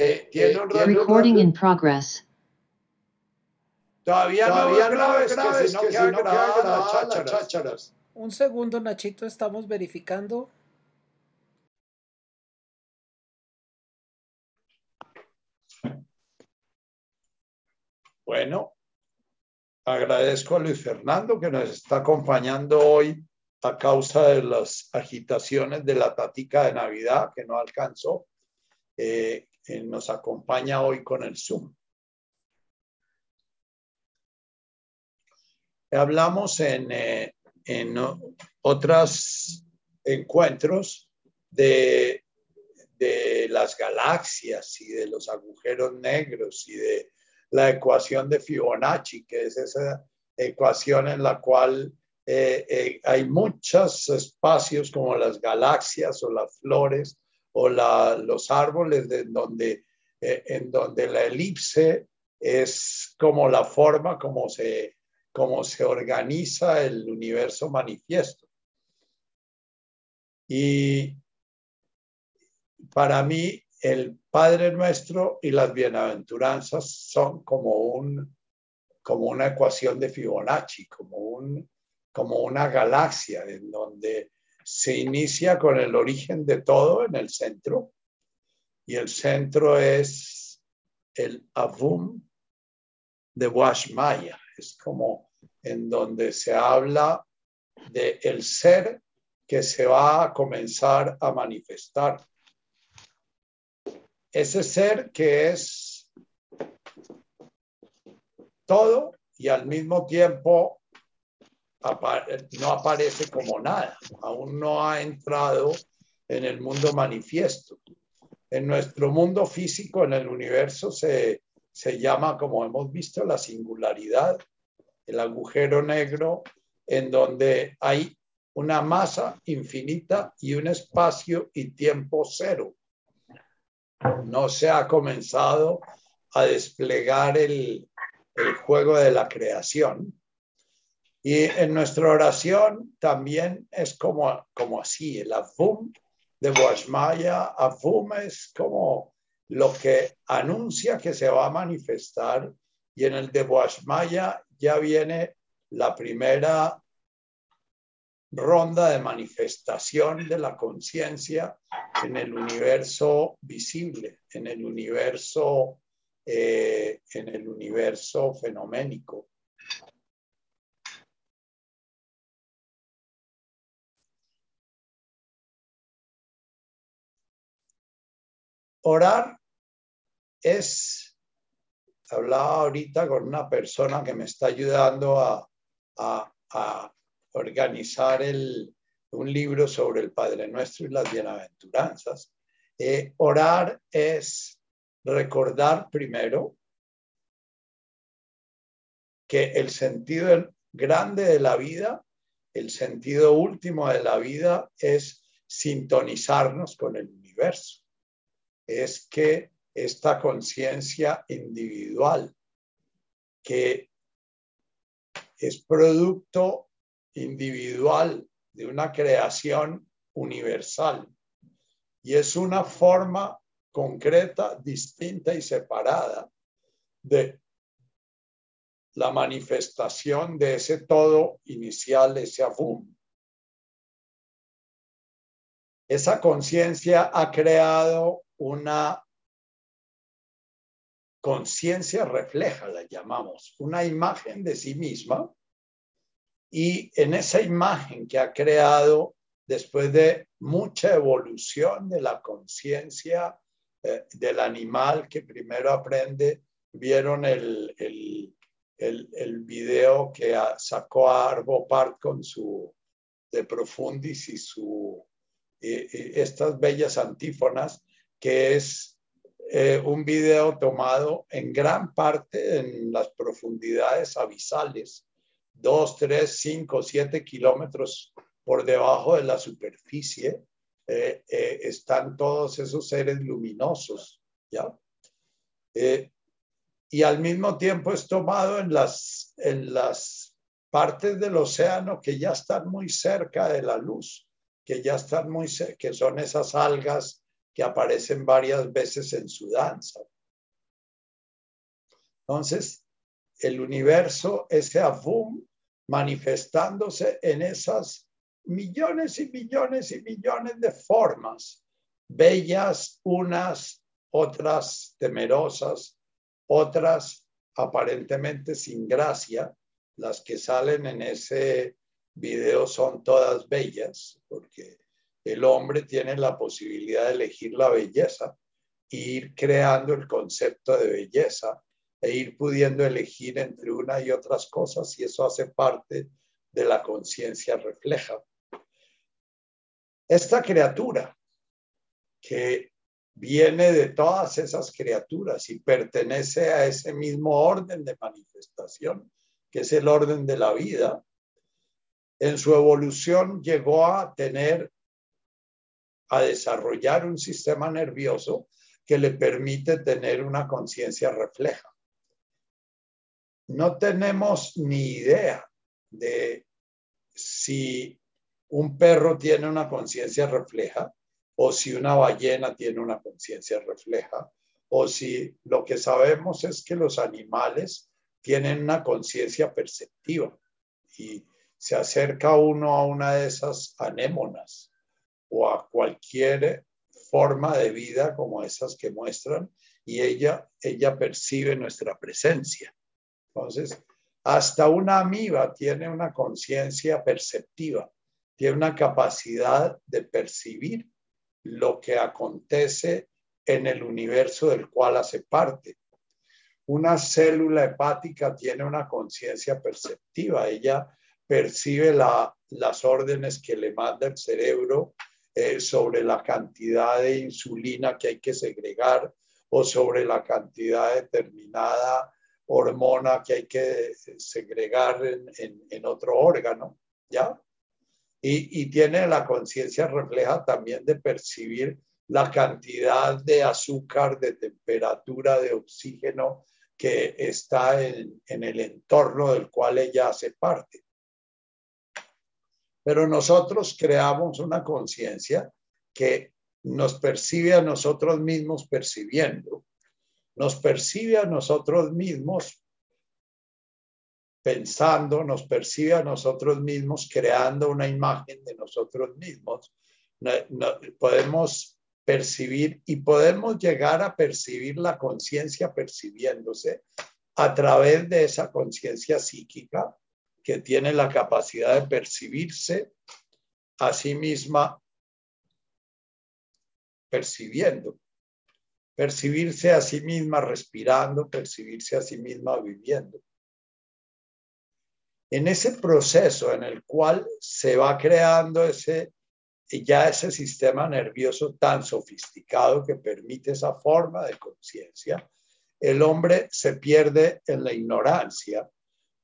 Eh, tiene un Recording in progress. Todavía, Todavía no que si grabada las las chácharas. Un segundo, Nachito, estamos verificando. Bueno, agradezco a Luis Fernando que nos está acompañando hoy a causa de las agitaciones de la tatica de Navidad que no alcanzó. Eh, nos acompaña hoy con el Zoom. Hablamos en, eh, en otros encuentros de, de las galaxias y de los agujeros negros y de la ecuación de Fibonacci, que es esa ecuación en la cual eh, eh, hay muchos espacios como las galaxias o las flores o los árboles de donde, eh, en donde la elipse es como la forma como se, como se organiza el universo manifiesto. Y para mí el Padre Nuestro y las bienaventuranzas son como, un, como una ecuación de Fibonacci, como, un, como una galaxia en donde se inicia con el origen de todo en el centro y el centro es el Avum de Washmaya, es como en donde se habla de el ser que se va a comenzar a manifestar. Ese ser que es todo y al mismo tiempo no aparece como nada, aún no ha entrado en el mundo manifiesto. En nuestro mundo físico, en el universo, se, se llama, como hemos visto, la singularidad, el agujero negro, en donde hay una masa infinita y un espacio y tiempo cero no se ha comenzado a desplegar el, el, juego de la creación. Y en nuestra oración también es como, como así, el Avum de Washmaya, Avum es como lo que anuncia que se va a manifestar y en el de Washmaya ya viene la primera ronda de manifestación de la conciencia en el universo visible, en el universo, eh, en el universo fenoménico. Orar es, hablaba ahorita con una persona que me está ayudando a, a, organizar el, un libro sobre el Padre Nuestro y las bienaventuranzas. Eh, orar es recordar primero que el sentido grande de la vida, el sentido último de la vida es sintonizarnos con el universo. Es que esta conciencia individual que es producto individual de una creación universal y es una forma concreta, distinta y separada de la manifestación de ese todo inicial, ese avum. Esa conciencia ha creado una conciencia refleja, la llamamos, una imagen de sí misma. Y en esa imagen que ha creado después de mucha evolución de la conciencia eh, del animal que primero aprende, vieron el, el, el, el video que sacó a Arvo Part con su de Profundis y su eh, estas bellas antífonas, que es eh, un video tomado en gran parte en las profundidades abisales 2, 3, 5, 7 kilómetros por debajo de la superficie, eh, eh, están todos esos seres luminosos, ¿ya? Y al mismo tiempo es tomado en las, en las partes del océano que ya están muy cerca de la luz, que ya están muy que son esas algas que aparecen varias veces en su danza. Entonces, el universo, ese Avum, manifestándose en esas millones y millones y millones de formas, bellas unas, otras temerosas, otras aparentemente sin gracia, las que salen en ese video son todas bellas, porque el hombre tiene la posibilidad de elegir la belleza e ir creando el concepto de belleza e ir pudiendo elegir entre una y otras cosas y eso hace parte de la conciencia refleja. Esta criatura que viene de todas esas criaturas y pertenece a ese mismo orden de manifestación, que es el orden de la vida, en su evolución llegó a tener, a desarrollar un sistema nervioso que le permite tener una conciencia refleja. No tenemos ni idea de si un perro tiene una conciencia refleja, o si una ballena tiene una conciencia refleja, o si lo que sabemos es que los animales tienen una conciencia perceptiva y se acerca uno a una de esas anémonas o a cualquier forma de vida como esas que muestran y ella, ella percibe nuestra presencia. Entonces, hasta una amiba tiene una conciencia perceptiva, tiene una capacidad de percibir lo que acontece en el universo del cual hace parte. Una célula hepática tiene una conciencia perceptiva, ella percibe las órdenes que le manda el cerebro eh, sobre la cantidad de insulina que hay que segregar o sobre la cantidad determinada hormona que hay que segregar en, en otro órgano, ¿ya? y, tiene la conciencia refleja también de percibir la cantidad de azúcar, de temperatura, de oxígeno que está en, en el entorno del cual ella hace parte. Pero nosotros creamos una conciencia que nos percibe a nosotros mismos percibiendo, nos percibe a nosotros mismos pensando, nos percibe a nosotros mismos, creando una imagen de nosotros mismos. podemos percibir y podemos llegar a percibir la conciencia percibiéndose a través de esa conciencia psíquica que tiene la capacidad de percibirse a sí misma percibiendo, percibirse a sí misma respirando, percibirse a sí misma viviendo. En ese proceso en el cual se va creando ese, ya ese sistema nervioso tan sofisticado que permite esa forma de conciencia, el hombre se pierde en la ignorancia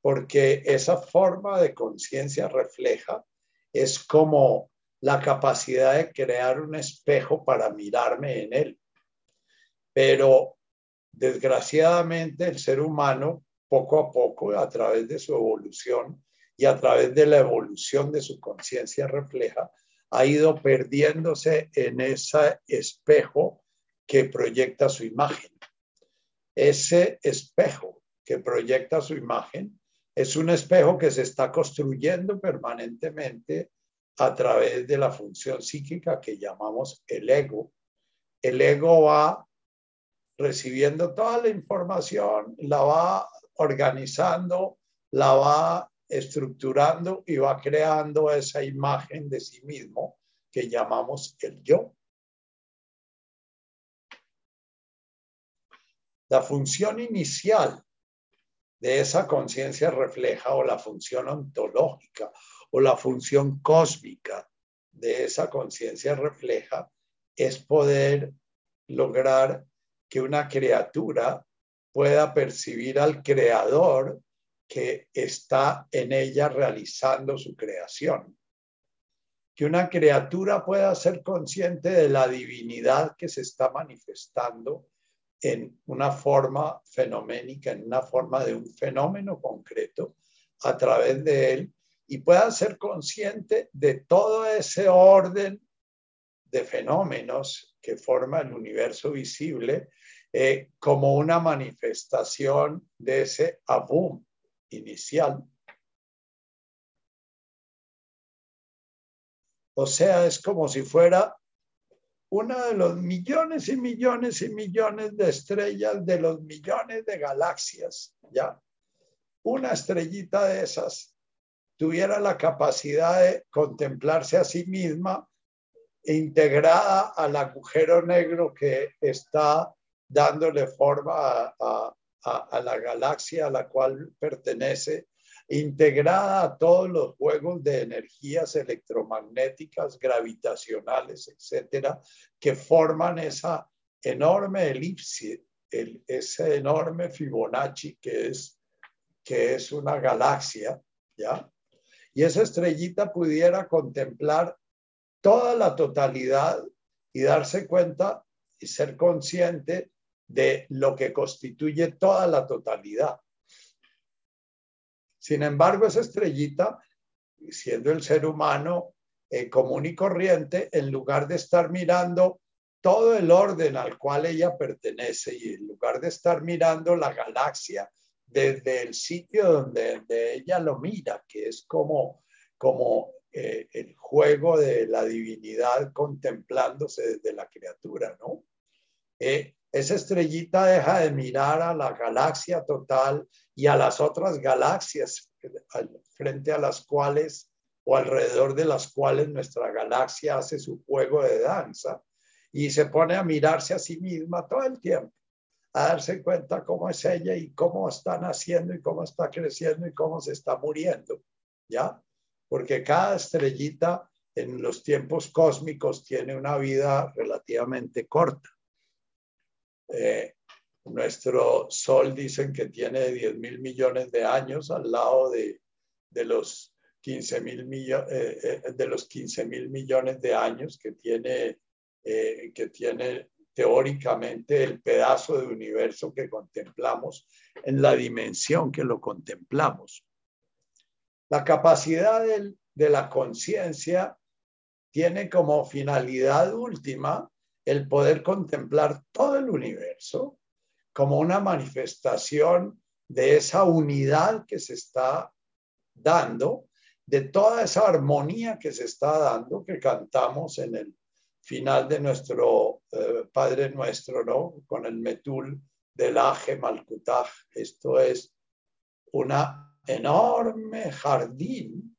porque esa forma de conciencia refleja es como la capacidad de crear un espejo para mirarme en él. Pero desgraciadamente el ser humano poco a poco, a través de su evolución y a través de la evolución de su conciencia refleja, ha ido perdiéndose en ese espejo que proyecta su imagen. Ese espejo que proyecta su imagen es un espejo que se está construyendo permanentemente a través de la función psíquica que llamamos el ego. El ego va recibiendo toda la información, la va organizando, la va estructurando y va creando esa imagen de sí mismo que llamamos el yo. La función inicial de esa conciencia refleja o la función ontológica o la función cósmica de esa conciencia refleja es poder lograr que una criatura pueda percibir al creador que está en ella realizando su creación. Que una criatura pueda ser consciente de la divinidad que se está manifestando en una forma fenoménica, en una forma de un fenómeno concreto a través de él y pueda ser consciente de todo ese orden de fenómenos que forma el universo visible eh, como una manifestación de ese abum inicial. O sea, es como si fuera uno de los millones y millones y millones de estrellas, de los millones de galaxias, ¿ya? Una estrellita de esas tuviera la capacidad de contemplarse a sí misma integrada al agujero negro que está dándole forma a, la galaxia a la cual pertenece, integrada a todos los juegos de energías electromagnéticas, gravitacionales, etcétera, que forman esa enorme elipse, ese enorme Fibonacci que es, que es una galaxia, ¿ya? Y esa estrellita pudiera contemplar toda la totalidad y darse cuenta y ser consciente de lo que constituye toda la totalidad. Sin embargo, esa estrellita, siendo el ser humano eh, común y corriente, en lugar de estar mirando todo el orden al cual ella pertenece y en lugar de estar mirando la galaxia desde el sitio donde, ella lo mira, que es como, como eh, el juego de la divinidad contemplándose desde la criatura, ¿no? Eh, esa estrellita deja de mirar a la galaxia total y a las otras galaxias frente a las cuales o alrededor de las cuales nuestra galaxia hace su juego de danza y se pone a mirarse a sí misma todo el tiempo, a darse cuenta cómo es ella y cómo está naciendo y cómo está creciendo y cómo se está muriendo, ¿ya? porque cada estrellita en los tiempos cósmicos tiene una vida relativamente corta. Eh, nuestro Sol dicen que tiene 10 mil millones de años al lado de, los 15 mil millones, eh, eh, de los 15 mil millones de años que tiene, que tiene teóricamente el pedazo de universo que contemplamos en la dimensión que lo contemplamos. La capacidad de la conciencia tiene como finalidad última el poder contemplar todo el universo como una manifestación de esa unidad que se está dando, de toda esa armonía que se está dando, que cantamos en el final de nuestro eh, Padre Nuestro, ¿no? Con el metul del Aje Malkutaj. Esto es una enorme jardín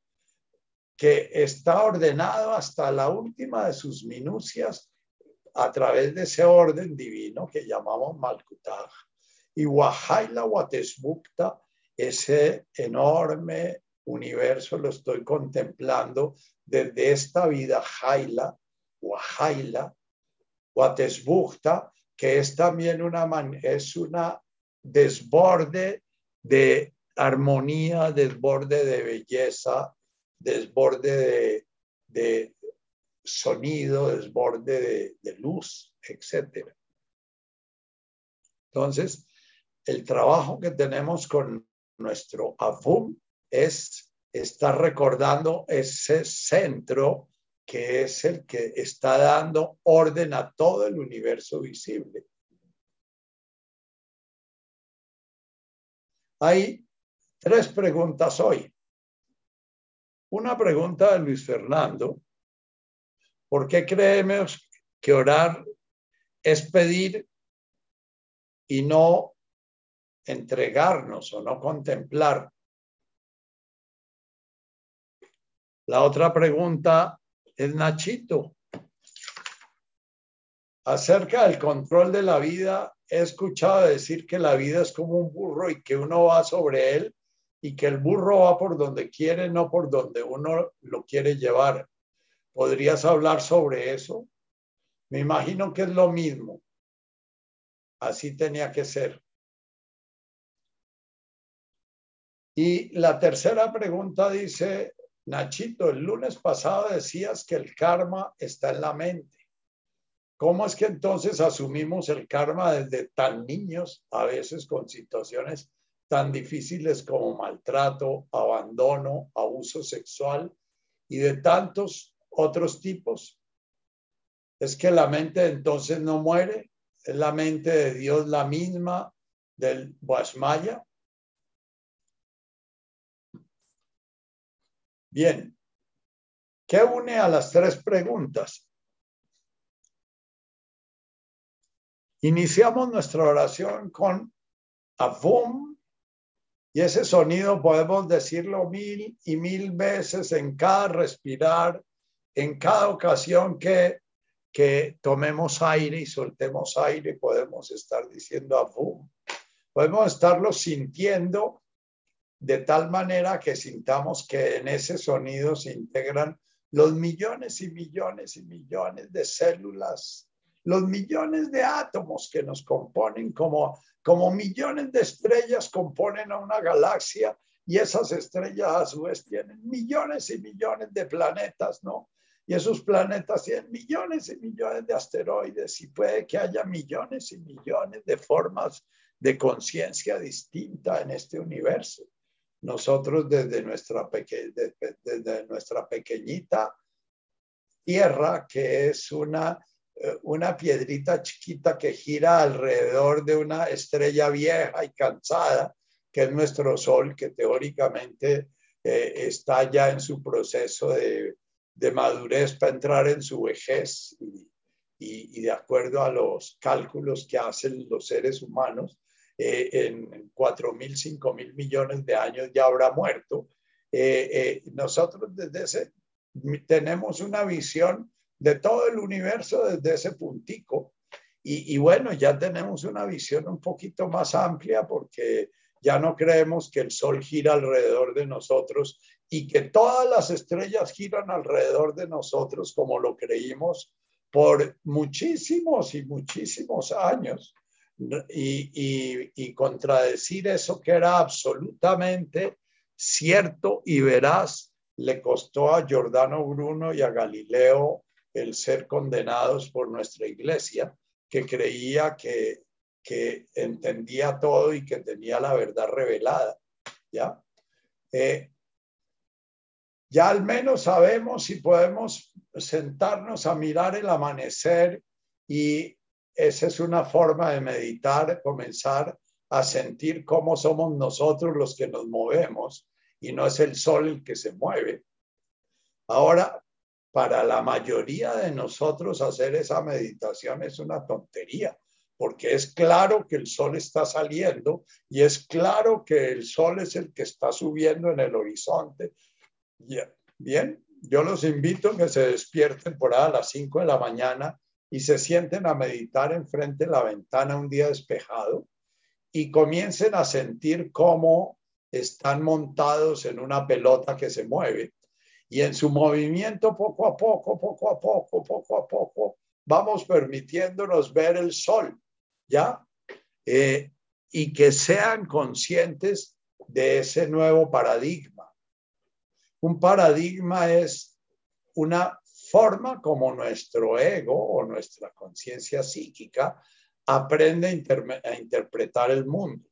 que está ordenado hasta la última de sus minucias a través de ese orden divino que llamamos Malkutaj. Y Wahaila Watesbukta, ese enorme universo, lo estoy contemplando desde esta vida Jaila, Wahaila, Watesbukta, que es también una, es una desborde de armonía, desborde de belleza, desborde de, sonido, desborde de, luz, etc. Entonces, el trabajo que tenemos con nuestro AFUM es estar recordando ese centro que es el que está dando orden a todo el universo visible. Hay Tres preguntas hoy. Una pregunta de Luis Fernando. ¿Por qué creemos que orar es pedir y no entregarnos o no contemplar? La otra pregunta es Nachito. Acerca del control de la vida, he escuchado decir que la vida es como un burro y que uno va sobre él y que el burro va por donde quiere, no por donde uno lo quiere llevar. ¿Podrías hablar sobre eso? Me imagino que es lo mismo. Así tenía que ser. Y la tercera pregunta dice, Nachito, el lunes pasado decías que el karma está en la mente. ¿Cómo es que entonces asumimos el karma desde tan niños, a veces con situaciones tan difíciles como maltrato, abandono, abuso sexual y de tantos otros tipos. Es que la mente entonces no muere, es la mente de Dios la misma del Guasmaya. Bien, ¿qué une a las tres preguntas? Iniciamos nuestra oración con Avum y ese sonido podemos decirlo mil y mil veces en cada respirar, en cada ocasión que, que tomemos aire y soltemos aire, podemos estar diciendo Avum. Podemos estarlo sintiendo de tal manera que sintamos que en ese sonido se integran los millones y millones y millones de células, los millones de átomos que nos componen como, como millones de estrellas componen a una galaxia y esas estrellas a su vez tienen millones y millones de planetas, ¿no? Y esos planetas tienen millones y millones de asteroides y puede que haya millones y millones de formas de conciencia distinta en este universo. Nosotros desde nuestra, desde nuestra pequeñita tierra, que es una, eh, una piedrita chiquita que gira alrededor de una estrella vieja y cansada, que es nuestro Sol, que teóricamente eh, está ya en su proceso de, de, madurez para entrar en su vejez y, y, de acuerdo a los cálculos que hacen los seres humanos, eh, en 4 mil, 5 mil millones de años ya habrá muerto. Eh, eh, nosotros desde ese tenemos una visión de todo el universo desde ese puntico. Y, y, bueno, ya tenemos una visión un poquito más amplia porque ya no creemos que el Sol gira alrededor de nosotros y que todas las estrellas giran alrededor de nosotros como lo creímos por muchísimos y muchísimos años. Y, contradecir eso que era absolutamente cierto y veraz le costó a Giordano Bruno y a Galileo el ser condenados por nuestra iglesia, que creía que, que entendía todo y que tenía la verdad revelada. ¿ya? Eh, ya al menos sabemos si podemos sentarnos a mirar el amanecer y esa es una forma de meditar, comenzar a sentir cómo somos nosotros los que nos movemos y no es el sol el que se mueve. Ahora, para la mayoría de nosotros hacer esa meditación es una tontería, porque es claro que el sol está saliendo y es claro que el sol es el que está subiendo en el horizonte. Bien, yo los invito a que se despierten por ahí a las 5 de la mañana y se sienten a meditar enfrente de la ventana un día despejado y comiencen a sentir cómo están montados en una pelota que se mueve y en su movimiento poco a poco, poco a poco, poco a poco, vamos permitiéndonos ver el sol, ¿ya? Eh, y que sean conscientes de ese nuevo paradigma. Un paradigma es una forma como nuestro ego o nuestra conciencia psíquica aprende a, interpretar el mundo.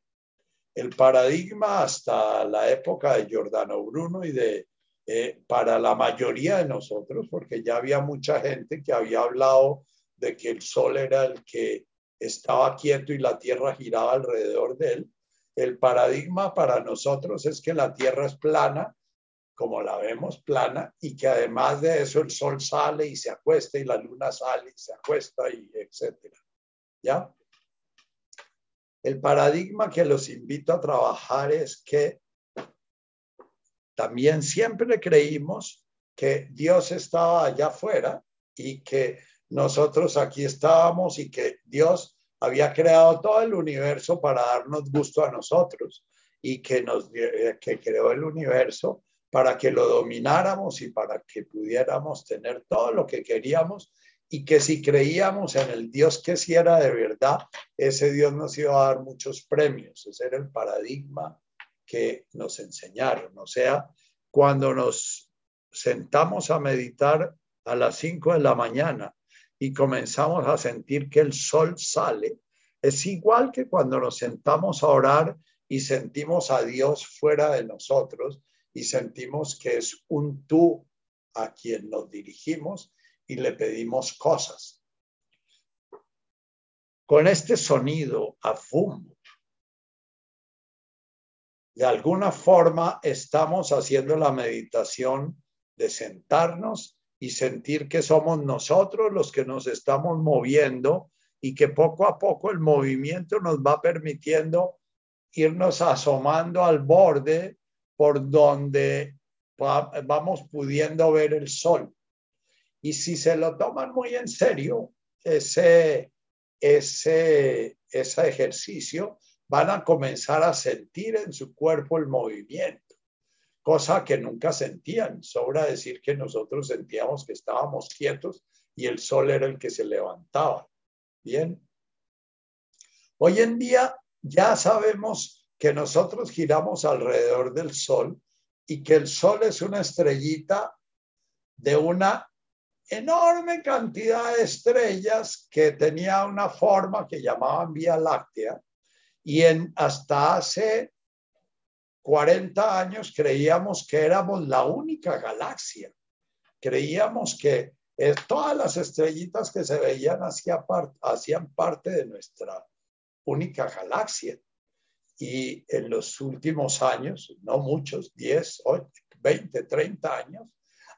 El paradigma hasta la época de Giordano Bruno y de eh, para la mayoría de nosotros, porque ya había mucha gente que había hablado de que el sol era el que estaba quieto y la tierra giraba alrededor de él. El paradigma para nosotros es que la tierra es plana como la vemos plana y que además de eso el sol sale y se acuesta y la luna sale y se acuesta y etcétera. ¿Ya? El paradigma que los invito a trabajar es que también siempre creímos que Dios estaba allá afuera y que nosotros aquí estábamos y que Dios había creado todo el universo para darnos gusto a nosotros y que nos que creó el universo para que lo domináramos y para que pudiéramos tener todo lo que queríamos y que si creíamos en el Dios que si era de verdad, ese Dios nos iba a dar muchos premios. Ese era el paradigma que nos enseñaron. O sea, cuando nos sentamos a meditar a las 5 de la mañana y comenzamos a sentir que el sol sale, es igual que cuando nos sentamos a orar y sentimos a Dios fuera de nosotros y sentimos que es un tú a quien nos dirigimos y le pedimos cosas. Con este sonido a de alguna forma estamos haciendo la meditación de sentarnos y sentir que somos nosotros los que nos estamos moviendo y que poco a poco el movimiento nos va permitiendo irnos asomando al borde por donde vamos pudiendo ver el sol. Y si se lo toman muy en serio, ese, ese, ese ejercicio, van a comenzar a sentir en su cuerpo el movimiento, cosa que nunca sentían. Sobra decir que nosotros sentíamos que estábamos quietos y el sol era el que se levantaba. Bien. Hoy en día ya sabemos que nosotros giramos alrededor del sol y que el sol es una estrellita de una enorme cantidad de estrellas que tenía una forma que llamaban Vía Láctea y en, hasta hace 40 años creíamos que éramos la única galaxia. Creíamos que todas las estrellitas que se veían hacían parte de nuestra única galaxia. Y en los últimos años, no muchos, 10, 20, 30 años,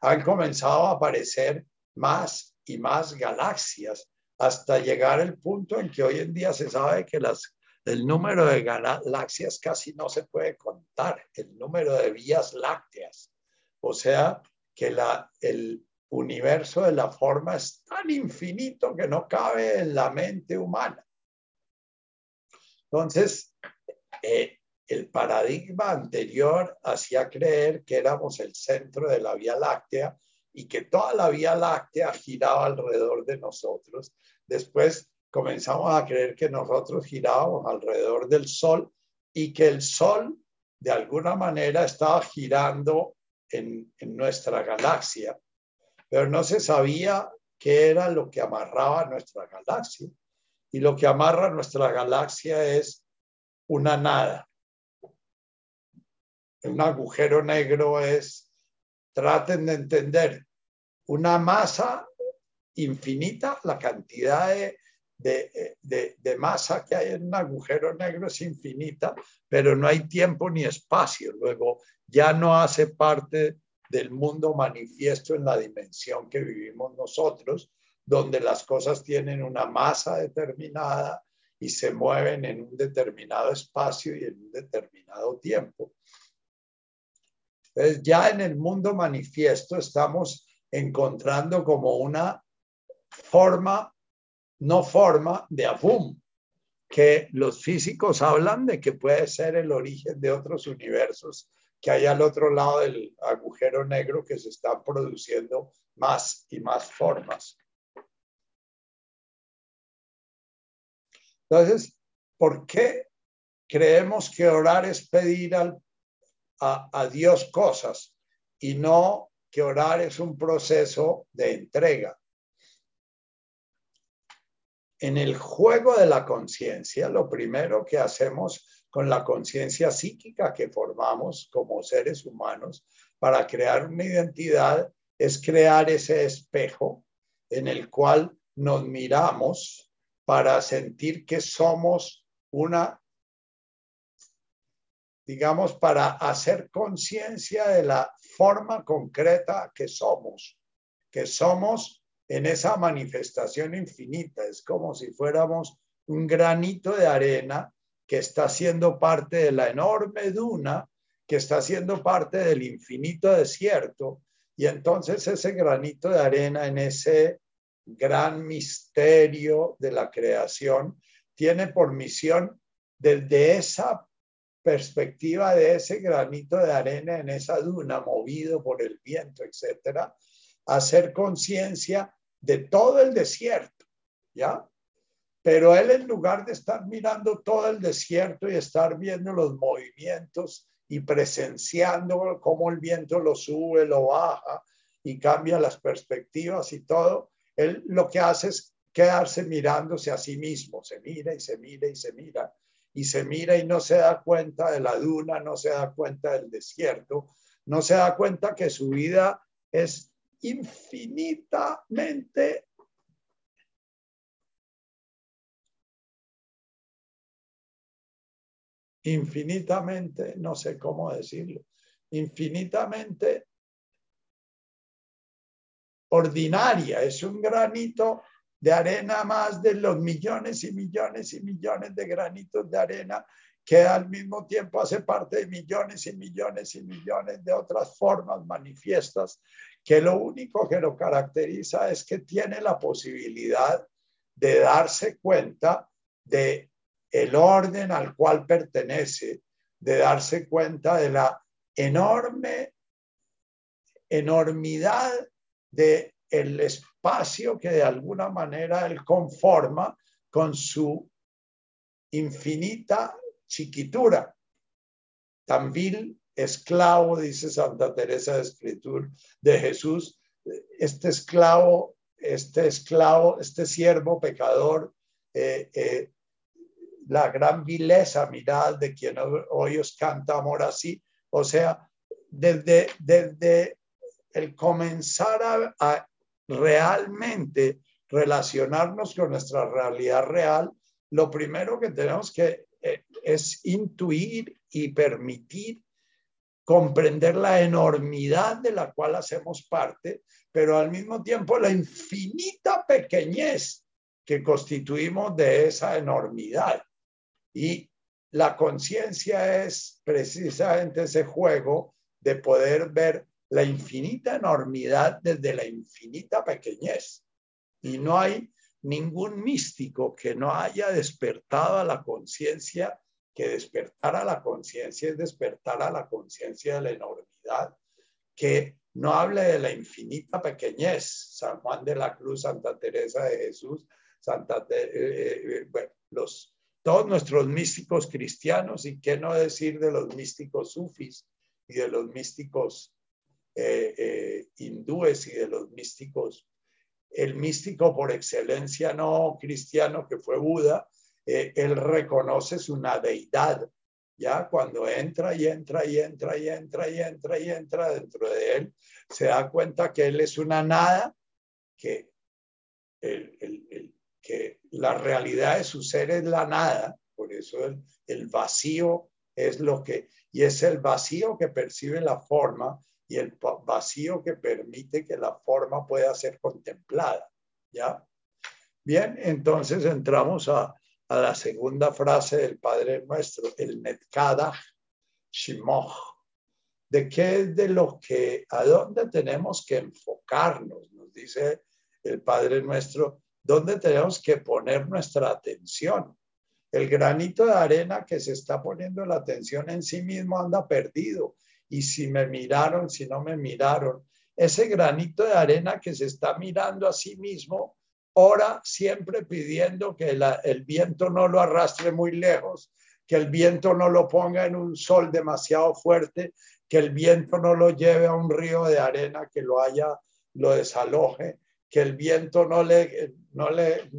han comenzado a aparecer más y más galaxias hasta llegar al punto en que hoy en día se sabe que las, el número de galaxias casi no se puede contar, el número de vías lácteas. O sea, que la, el universo de la forma es tan infinito que no cabe en la mente humana. Entonces, eh, el paradigma anterior hacía creer que éramos el centro de la Vía Láctea y que toda la Vía Láctea giraba alrededor de nosotros. Después comenzamos a creer que nosotros girábamos alrededor del Sol y que el Sol de alguna manera estaba girando en, en nuestra galaxia pero no se sabía qué era lo que amarraba nuestra galaxia. Y lo que amarra nuestra galaxia es una nada. Un agujero negro es, traten de entender, una masa infinita, la cantidad de, de, de, masa que hay en un agujero negro es infinita, pero no hay tiempo ni espacio. Luego ya no hace parte del mundo manifiesto en la dimensión que vivimos nosotros, donde las cosas tienen una masa determinada y se mueven en un determinado espacio y en un determinado tiempo. Entonces, ya en el mundo manifiesto estamos encontrando como una forma, no forma, de Afum, que los físicos hablan de que puede ser el origen de otros universos que hay al otro lado del agujero negro que se están produciendo más y más formas. Entonces, ¿por qué creemos que orar es pedir al, a, a Dios cosas y no que orar es un proceso de entrega? En el juego de la conciencia, lo primero que hacemos con la conciencia psíquica que formamos como seres humanos para crear una identidad es crear ese espejo en el cual nos miramos para sentir que somos una, digamos, para hacer conciencia de la forma concreta que somos, que somos en esa manifestación infinita. Es como si fuéramos un granito de arena que está siendo parte de la enorme duna, que está siendo parte del infinito desierto. Y entonces ese granito de arena en ese gran misterio de la creación tiene por misión desde esa perspectiva de ese granito de arena en esa duna movido por el viento, etcétera, hacer conciencia de todo el desierto, ¿ya? Pero él en lugar de estar mirando todo el desierto y estar viendo los movimientos y presenciando cómo el viento lo sube, lo baja y cambia las perspectivas y todo, él lo que hace es quedarse mirándose a sí mismo, se mira y se mira y se mira y se mira y no se da cuenta de la duna, no se da cuenta del desierto, no se da cuenta que su vida es infinitamente infinitamente, no sé cómo decirlo, infinitamente ordinaria, es un granito de arena más de los millones y millones y millones de granitos de arena que al mismo tiempo hace parte de millones y millones y millones de otras formas manifiestas, que lo único que lo caracteriza es que tiene la posibilidad de darse cuenta de el orden al cual pertenece, de darse cuenta de la enorme enormidad de el espacio que de alguna manera él conforma con su infinita chiquitura. Tan vil esclavo, dice Santa Teresa de Escritura, de Jesús, este esclavo, este esclavo, este siervo pecador, eh, eh, la gran vileza, mirad, de quien hoy os canta amor así. O sea, desde, desde el comenzar a realmente relacionarnos con nuestra realidad real, lo primero que tenemos que eh, es intuir y permitir comprender la enormidad de la cual hacemos parte, pero al mismo tiempo la infinita pequeñez que constituimos de esa enormidad. Y la conciencia es precisamente ese juego de poder ver la infinita enormidad desde la infinita pequeñez. Y no hay ningún místico que no haya despertado a la conciencia, que despertar a la conciencia es despertar a la conciencia de la enormidad, que no hable de la infinita pequeñez. San Juan de la Cruz, Santa Teresa de Jesús, Santa eh, eh, eh, los, todos nuestros místicos cristianos y qué no decir de los místicos sufis y de los místicos hindúes y de los místicos el místico por excelencia no cristiano que fue Buda, eh, él reconoce su deidad, ya cuando entra y entra y entra y entra y entra y entra dentro de él, se da cuenta que él es una nada, que, que la realidad de su ser es la nada, por eso el, el vacío es lo que, y es el vacío que percibe la forma y el vacío que permite que la forma pueda ser contemplada. ¿Ya? Bien, entonces entramos a, la segunda frase del Padre Nuestro, el Netkada Shimoch. ¿De qué es de lo que, a dónde tenemos que enfocarnos? Nos dice el Padre Nuestro, ¿dónde tenemos que poner nuestra atención? El granito de arena que se está poniendo la atención en sí mismo anda perdido y si me miraron, si no me miraron. Ese granito de arena que se está mirando a sí mismo, ora siempre pidiendo que el viento no lo arrastre muy lejos, que el viento no lo ponga en un sol demasiado fuerte, que el viento no lo lleve a un río de arena que lo haya, lo desaloje, que el viento no le, no le,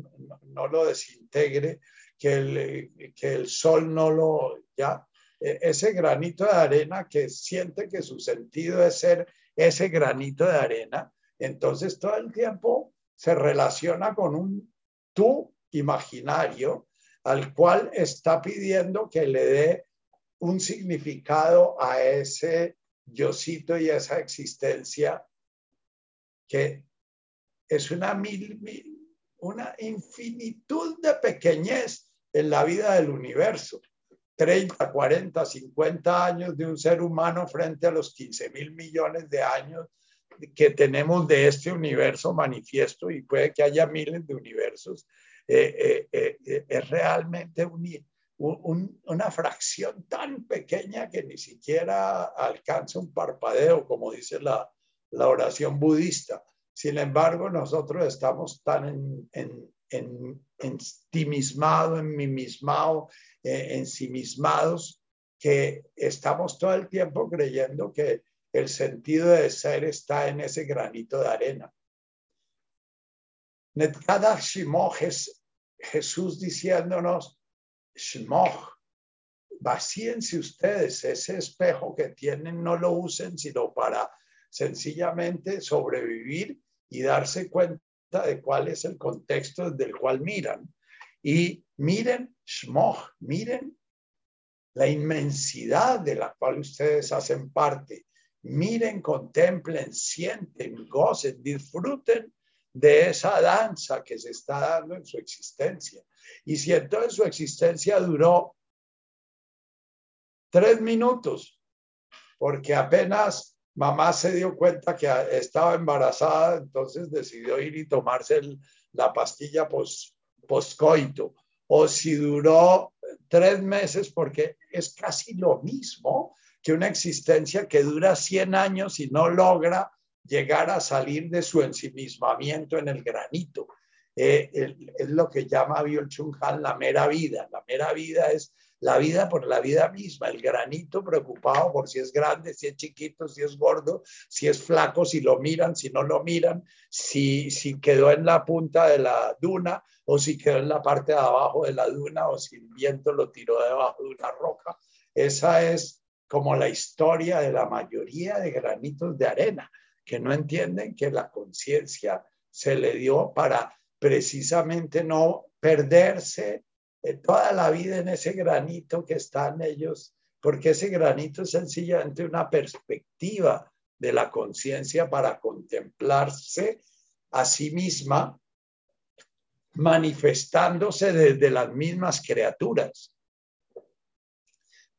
no lo desintegre, que el, que el sol no lo, ya, e, ese granito de arena que siente que su sentido es ser ese granito de arena, entonces todo el tiempo se relaciona con un tú imaginario al cual está pidiendo que le dé un significado a ese yocito y a esa existencia que es una, mil, una infinitud de pequeñez en la vida del universo. 30, 40, 50 años de un ser humano frente a los 15 mil millones de años que tenemos de este universo manifiesto y puede que haya miles de universos, eh, eh, eh, es realmente una fracción tan pequeña que ni siquiera alcanza un parpadeo, como dice la, la oración budista. Sin embargo, nosotros estamos tan en, en, en, ensimismado, enmimismado, eh, ensimismados, que estamos todo el tiempo creyendo que el sentido de ser está en ese granito de arena. Netkada Shimoch es Jesús diciéndonos, Shimoch, vacíense ustedes, ese espejo que tienen no lo usen sino para sencillamente sobrevivir y darse cuenta de cuál es el contexto del cual miran. Y miren, Shmoch, miren la inmensidad de la cual ustedes hacen parte. Miren, contemplen, sienten, gocen, disfruten de esa danza que se está dando en su existencia. Y si entonces su existencia duró tres minutos, porque apenas mamá se dio cuenta que estaba embarazada, entonces decidió ir y tomarse la pastilla post, postcoito. O si duró tres meses, porque es casi lo mismo que una existencia que dura 100 años y no logra llegar a salir de su ensimismamiento en el granito. Eh, es lo que llama Biol Chung Han la mera vida. La mera vida es la vida por la vida misma, el granito preocupado por si es grande, si es chiquito, si es gordo, si es flaco, si lo miran, si no lo miran, si, si quedó en la punta de la duna o si quedó en la parte de abajo de la duna o si el viento lo tiró debajo de una roca. Esa es como la historia de la mayoría de granitos de arena, que no entienden que la conciencia se le dio para precisamente no perderse toda la vida en ese granito que están ellos, porque ese granito es sencillamente una perspectiva de la conciencia para contemplarse a sí misma, manifestándose desde las mismas criaturas.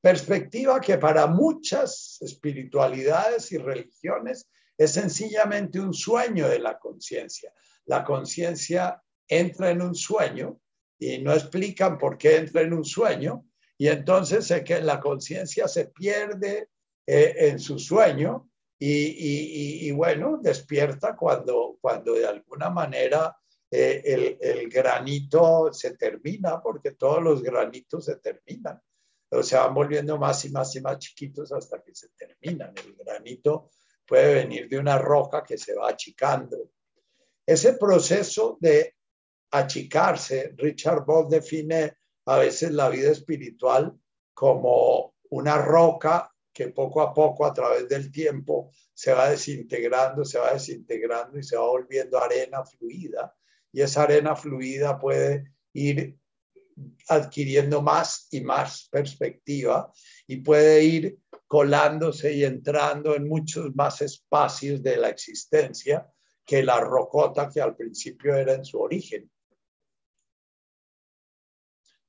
Perspectiva que para muchas espiritualidades y religiones es sencillamente un sueño de la conciencia. La conciencia entra en un sueño y no explican por qué entra en un sueño y entonces es que la conciencia se pierde eh, en su sueño y, bueno, despierta cuando, cuando de alguna manera eh, el, granito se termina, porque todos los granitos se terminan, o se van volviendo más y más y más chiquitos hasta que se terminan. El granito puede venir de una roca que se va achicando. Ese proceso de achicarse. Richard Bob define a veces la vida espiritual como una roca que poco a poco a través del tiempo se va desintegrando, se va desintegrando y se va volviendo arena fluida. Y esa arena fluida puede ir adquiriendo más y más perspectiva y puede ir colándose y entrando en muchos más espacios de la existencia que la rocota que al principio era en su origen.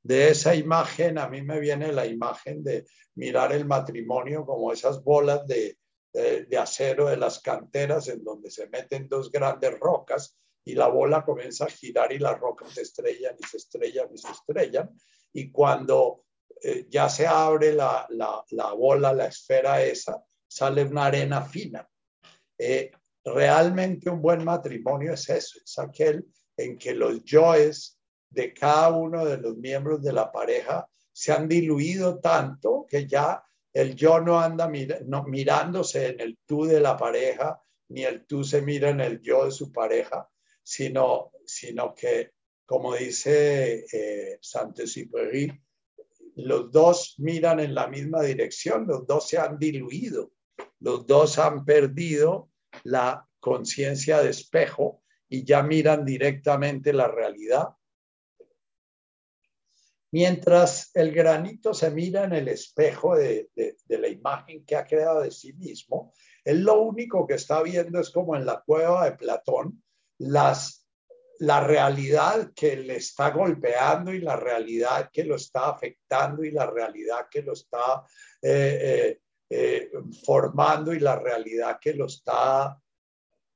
De esa imagen, a mí me viene la imagen de mirar el matrimonio como esas bolas de, acero de las canteras en donde se meten dos grandes rocas y la bola comienza a girar y las rocas se estrellan y se estrellan y se estrellan. Y cuando eh, ya se abre la, la, bola, la esfera esa, sale una arena fina. Eh, realmente un buen matrimonio es eso, es aquel en que los yoes de cada uno de los miembros de la pareja se han diluido tanto que ya el yo no anda mirándose en el tú de la pareja, ni el tú se mira en el yo de su pareja, sino, sino que, como dice eh, Saint-Exupéry, los dos miran en la misma dirección, los dos se han diluido, los dos han perdido la conciencia de espejo y ya miran directamente la realidad. Mientras el granito se mira en el espejo de, la imagen que ha creado de sí mismo, él lo único que está viendo es como en la cueva de Platón, las, la realidad que le está golpeando y la realidad que lo está afectando y la realidad que lo está eh, eh, eh, formando y la realidad que lo está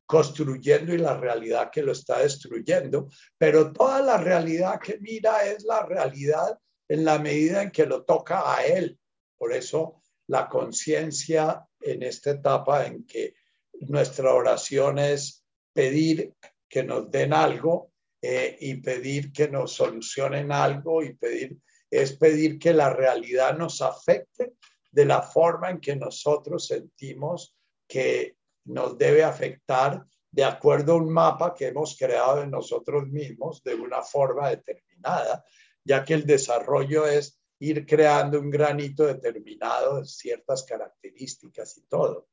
construyendo y la realidad que lo está destruyendo, pero toda la realidad que mira es la realidad en la medida en que lo toca a él. Por eso la conciencia en esta etapa en que nuestra oración es pedir que nos den algo eh, y pedir que nos solucionen algo y pedir es pedir que la realidad nos afecte de la forma en que nosotros sentimos que nos debe afectar de acuerdo a un mapa que hemos creado en nosotros mismos de una forma determinada, ya que el desarrollo es ir creando un granito determinado de ciertas características y todo.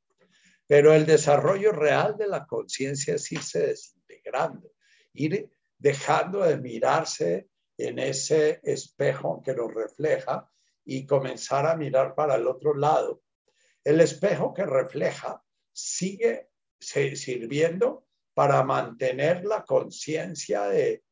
Pero el desarrollo real de la conciencia es irse ir dejando de mirarse en ese espejo que nos refleja y comenzar a mirar para el otro lado. El espejo que refleja sigue sirviendo para mantener la conciencia de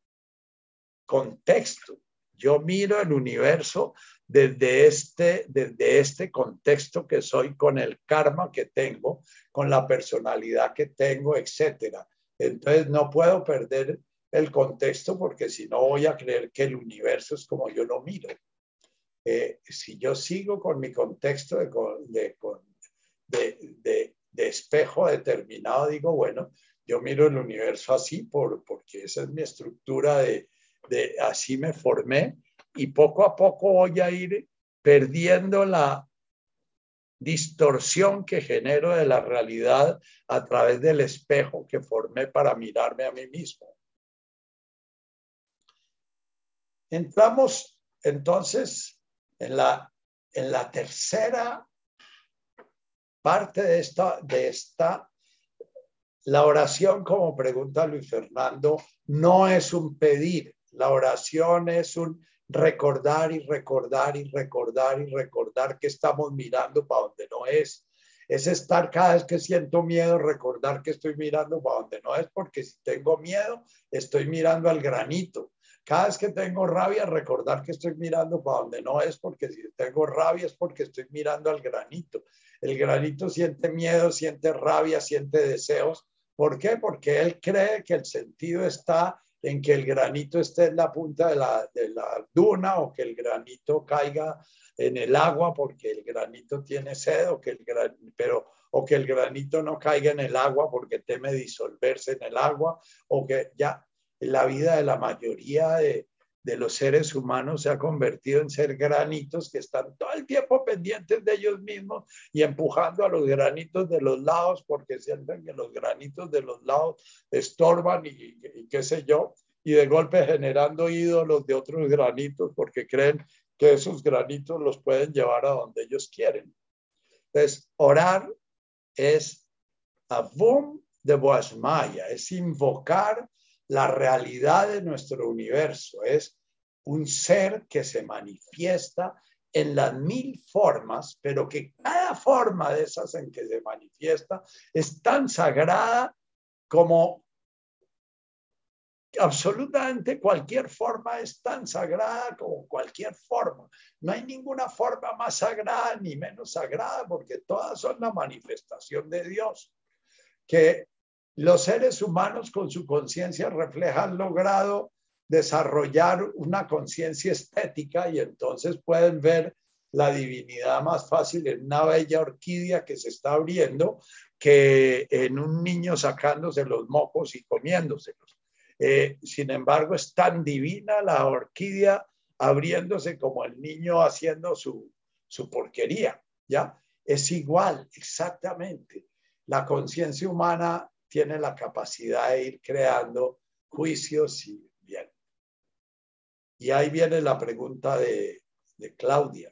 contexto. Yo miro el universo desde este, desde este contexto que soy, con el karma que tengo, con la personalidad que tengo, etc. Entonces no puedo perder el contexto porque si no voy a creer que el universo es como yo lo miro. Eh, si yo sigo con mi contexto de, de, de, espejo determinado, digo, bueno, yo miro el universo así por, porque esa es mi estructura de, de así me formé y poco a poco voy a ir perdiendo la distorsión que genero de la realidad a través del espejo que formé para mirarme a mí mismo. Entramos entonces en la, en la tercera parte de esta, de esta, la oración, como pregunta Luis Fernando, no es un pedir, la oración es un recordar y recordar y recordar y recordar que estamos mirando para donde no es. Es estar cada vez que siento miedo, recordar que estoy mirando para donde no es, porque si tengo miedo, estoy mirando al granito. Cada vez que tengo rabia, recordar que estoy mirando para donde no es, porque si tengo rabia es porque estoy mirando al granito. El granito siente miedo, siente rabia, siente deseos. ¿Por qué? Porque él cree que el sentido está en que el granito esté en la punta de la, de la duna o que el granito caiga en el agua porque el granito tiene sed o que el pero o que el granito no caiga en el agua porque teme disolverse en el agua o que ya la vida de la mayoría de, los seres humanos se ha convertido en ser granitos que están todo el tiempo pendientes de ellos mismos y empujando a los granitos de los lados porque sienten que los granitos de los lados estorban y, qué sé yo, y de golpe generando ídolos de otros granitos porque creen que esos granitos los pueden llevar a donde ellos quieren. Entonces, orar es boom de Boasmaya, es invocar la realidad de nuestro universo es un ser que se manifiesta en las mil formas, pero que cada forma de esas en que se manifiesta es tan sagrada como absolutamente cualquier forma es tan sagrada como cualquier forma. No hay ninguna forma más sagrada ni menos sagrada porque todas son la manifestación de Dios. Que los seres humanos con su conciencia reflejan logrado desarrollar una conciencia estética y entonces pueden ver la divinidad más fácil en una bella orquídea que se está abriendo que en un niño sacándose los mocos y comiéndoselos. Eh, sin embargo, es tan divina la orquídea abriéndose como el niño haciendo su, su porquería, ¿ya? Es igual, exactamente. La conciencia humana tiene la capacidad de ir creando juicios y bien. Y ahí viene la pregunta de, Claudia.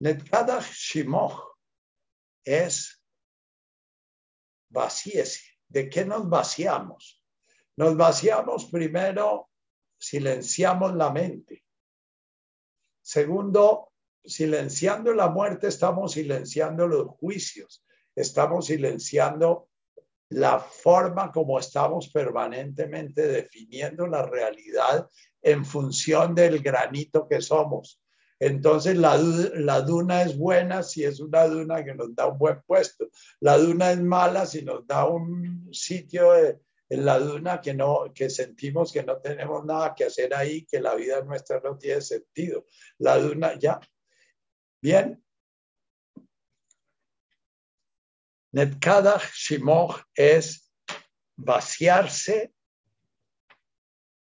Netkadach Shimoch es vacíese. ¿De qué nos vaciamos? Nos vaciamos primero, silenciamos la mente. Segundo, silenciando la muerte, estamos silenciando los juicios, estamos silenciando la forma como estamos permanentemente definiendo la realidad en función del granito que somos. Entonces la, duna es buena si es una duna que nos da un buen puesto. La duna es mala si nos da un sitio en la duna que, no, que sentimos que no tenemos nada que hacer ahí, que la vida nuestra no tiene sentido. La duna ya. Bien, Netkadach Shimoch es vaciarse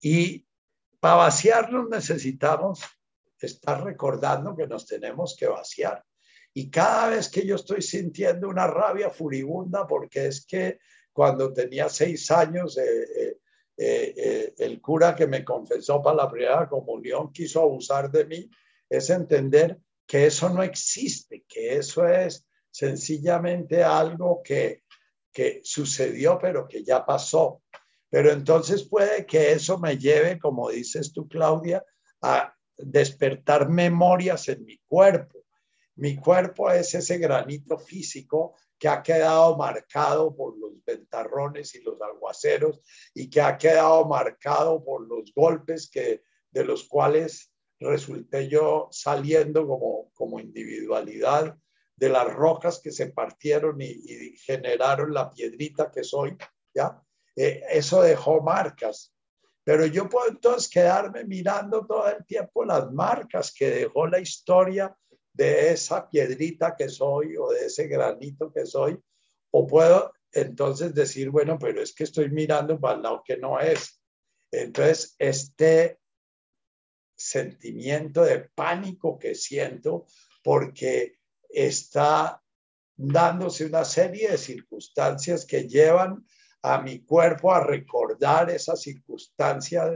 y para vaciarnos necesitamos estar recordando que nos tenemos que vaciar. Y cada vez que yo estoy sintiendo una rabia furibunda, porque es que cuando tenía seis años, eh, eh, eh, el cura que me confesó para la primera comunión quiso abusar de mí, es entender que eso no existe, que eso es sencillamente algo que, que sucedió, pero que ya pasó. Pero entonces puede que eso me lleve, como dices tú, Claudia, a despertar memorias en mi cuerpo. Mi cuerpo es ese granito físico que ha quedado marcado por los ventarrones y los aguaceros y que ha quedado marcado por los golpes que, de los cuales resulté yo saliendo como, como individualidad de las rocas que se partieron y, generaron la piedrita que soy, ¿ya? Eh, eso dejó marcas. Pero yo puedo entonces quedarme mirando todo el tiempo las marcas que dejó la historia de esa piedrita que soy o de ese granito que soy, o puedo entonces decir, bueno, pero es que estoy mirando para el lado que no es. Entonces, este sentimiento de pánico que siento porque está dándose una serie de circunstancias que llevan a mi cuerpo a recordar esa circunstancia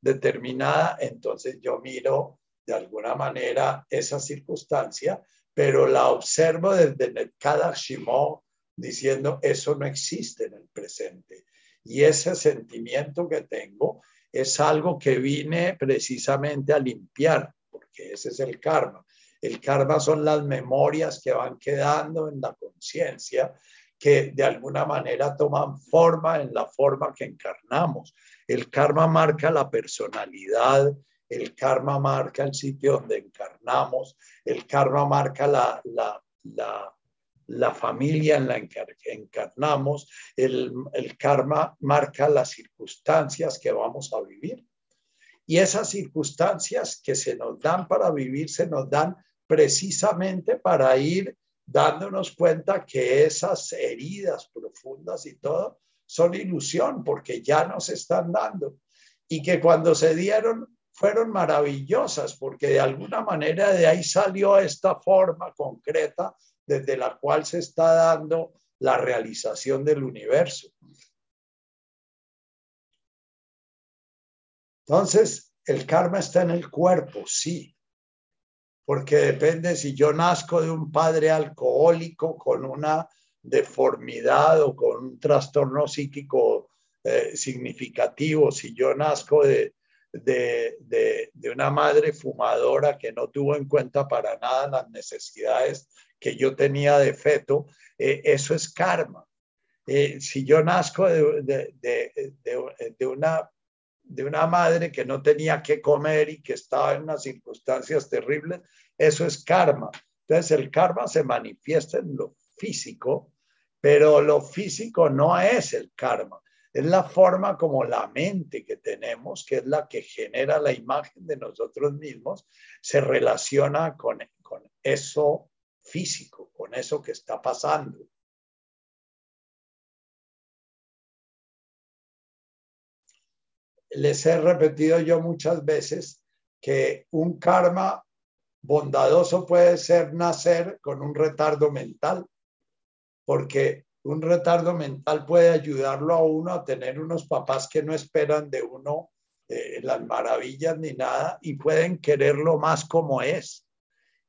determinada, entonces yo miro de alguna manera esa circunstancia, pero la observo desde cada Shimon diciendo eso no existe en el presente. Y ese sentimiento que tengo es algo que vine precisamente a limpiar, porque ese es el karma. El karma son las memorias que van quedando en la conciencia que de alguna manera toman forma en la forma que encarnamos. El karma marca la personalidad, el karma marca el sitio donde encarnamos, el karma marca la, la, familia en la que encarnamos, el, el karma marca las circunstancias que vamos a vivir. Y esas circunstancias que se nos dan para vivir, se nos dan precisamente para ir dándonos cuenta que esas heridas profundas y todo son ilusión porque ya nos están dando y que cuando se dieron fueron maravillosas porque de alguna manera de ahí salió esta forma concreta desde la cual se está dando la realización del universo. Entonces, el karma está en el cuerpo, sí, porque depende si yo nazco de un padre alcohólico con una deformidad o con un trastorno psíquico eh, significativo, si yo nazco de, de, una madre fumadora que no tuvo en cuenta para nada las necesidades que yo tenía de feto, eh, eso es karma. Eh, si yo nazco de, de, una de una madre que no tenía que comer y que estaba en unas circunstancias terribles, eso es karma. Entonces el karma se manifiesta en lo físico, pero lo físico no es el karma. Es la forma como la mente que tenemos, que es la que genera la imagen de nosotros mismos, se relaciona con, con eso físico, con eso que está pasando. Les he repetido yo muchas veces que un karma bondadoso puede ser nacer con un retardo mental, porque un retardo mental puede ayudarlo a uno a tener unos papás que no esperan de uno eh, las maravillas ni nada y pueden quererlo más como es.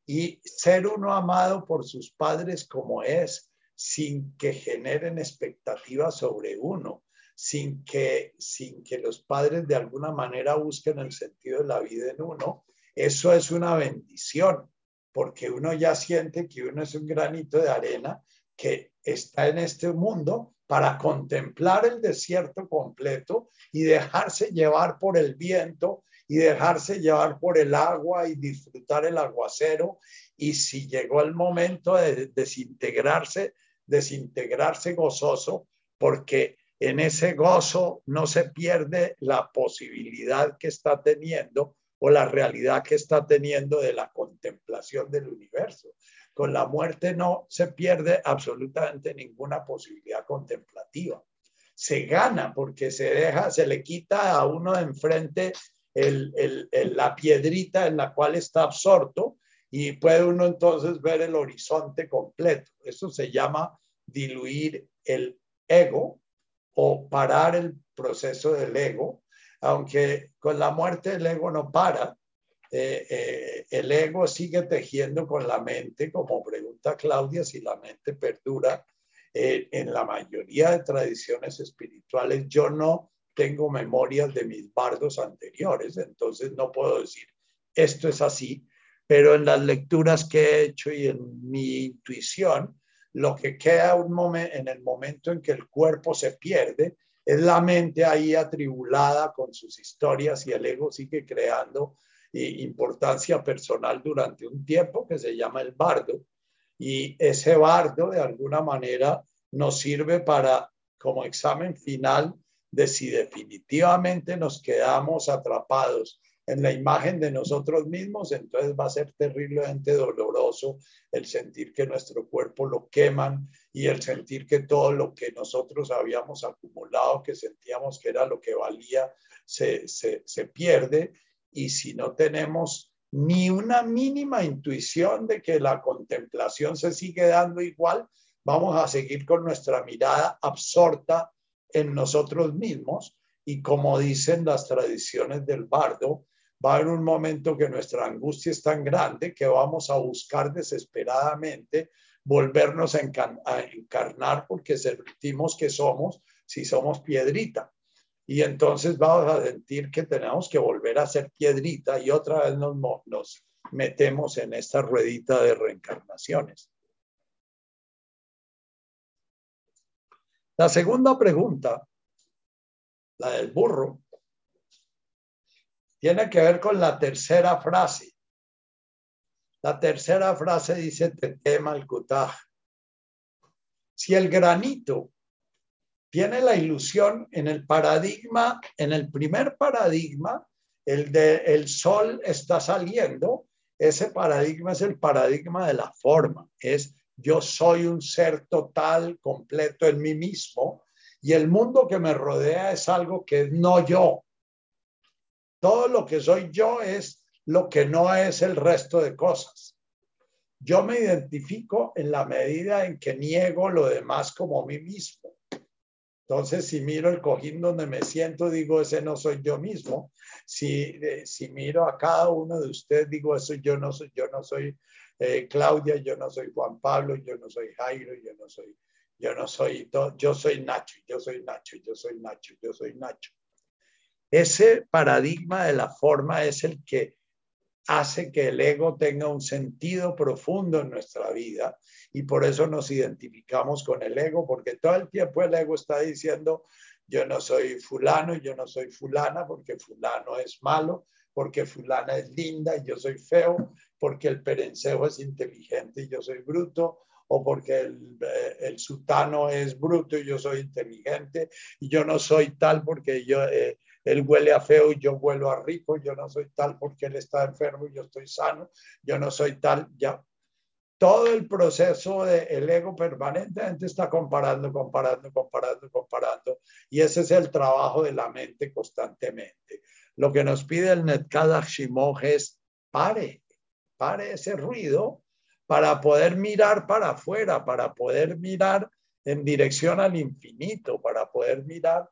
Y ser uno amado por sus padres como es, sin que generen expectativas sobre uno sin que, sin que los padres de alguna manera busquen el sentido de la vida en uno, eso es una bendición, porque uno ya siente que uno es un granito de arena que está en este mundo para contemplar el desierto completo y dejarse llevar por el viento y dejarse llevar por el agua y disfrutar el aguacero. Y si llegó el momento de desintegrarse, desintegrarse gozoso, porque en ese gozo no se pierde la posibilidad que está teniendo o la realidad que está teniendo de la contemplación del universo. Con la muerte no se pierde absolutamente ninguna posibilidad contemplativa. Se gana porque se deja, se le quita a uno de enfrente la piedrita en la cual está absorto y puede uno entonces ver el horizonte completo. Eso se llama diluir el ego o parar el proceso del ego, aunque con la muerte el ego no para, eh, eh, el ego sigue tejiendo con la mente, como pregunta Claudia, si la mente perdura. Eh, en la mayoría de tradiciones espirituales yo no tengo memorias de mis bardos anteriores, entonces no puedo decir esto es así, pero en las lecturas que he hecho y en mi intuición, lo que queda en el momento en que el cuerpo se pierde es la mente ahí atribulada con sus historias y el ego sigue creando importancia personal durante un tiempo que se llama el bardo. Y ese bardo de alguna manera nos sirve para, como examen final, de si definitivamente nos quedamos atrapados en la imagen de nosotros mismos, entonces va a ser terriblemente doloroso el sentir que nuestro cuerpo lo queman y el sentir que todo lo que nosotros habíamos acumulado, que sentíamos que era lo que valía, se, se, se pierde. Y si no tenemos ni una mínima intuición de que la contemplación se sigue dando igual, vamos a seguir con nuestra mirada absorta en nosotros mismos. Y como dicen las tradiciones del bardo, va a haber un momento que nuestra angustia es tan grande que vamos a buscar desesperadamente volvernos a, encarnar porque sentimos que somos, si somos piedrita y entonces vamos a sentir que tenemos que volver a ser piedrita y otra vez nos, nos metemos en esta ruedita de reencarnaciones. La segunda pregunta, la del burro, tiene que ver con la tercera frase. La tercera frase dice, te tema el kutaj. Si el granito tiene la ilusión en el paradigma, en el primer paradigma, el de el sol está saliendo, ese paradigma es el paradigma de la forma, es yo soy un ser total, completo en mí mismo, y el mundo que me rodea es algo que no yo. Todo lo que soy yo es lo que no es el resto de cosas. Yo me identifico en la medida en que niego lo demás como mí mismo. Entonces, si miro el cojín donde me siento, digo, ese no soy yo mismo. Si, eh, si miro a cada uno de ustedes, digo, eso yo no soy, yo no soy eh, Claudia, yo no soy Juan Pablo, yo no soy Jairo, yo no soy, yo no soy, yo soy Nacho, yo soy Nacho, yo soy Nacho, yo soy Nacho. Ese paradigma de la forma es el que hace que el ego tenga un sentido profundo en nuestra vida y por eso nos identificamos con el ego, porque todo el tiempo el ego está diciendo, yo no soy fulano, yo no soy fulana, porque fulano es malo, porque fulana es linda y yo soy feo, porque el perencejo es inteligente y yo soy bruto, o porque el, eh, el sutano es bruto y yo soy inteligente, y yo no soy tal porque yo, eh, él huele a feo y yo huelo a rico, yo no soy tal porque él está enfermo y yo estoy sano, yo no soy tal, ya todo el proceso del ego permanentemente está comparando, comparando, comparando, comparando. Y ese es el trabajo de la mente constantemente. Lo que nos pide el Netkadach Shimoj es pare, pare ese ruido para poder mirar para afuera, para poder mirar en dirección al infinito, para poder mirar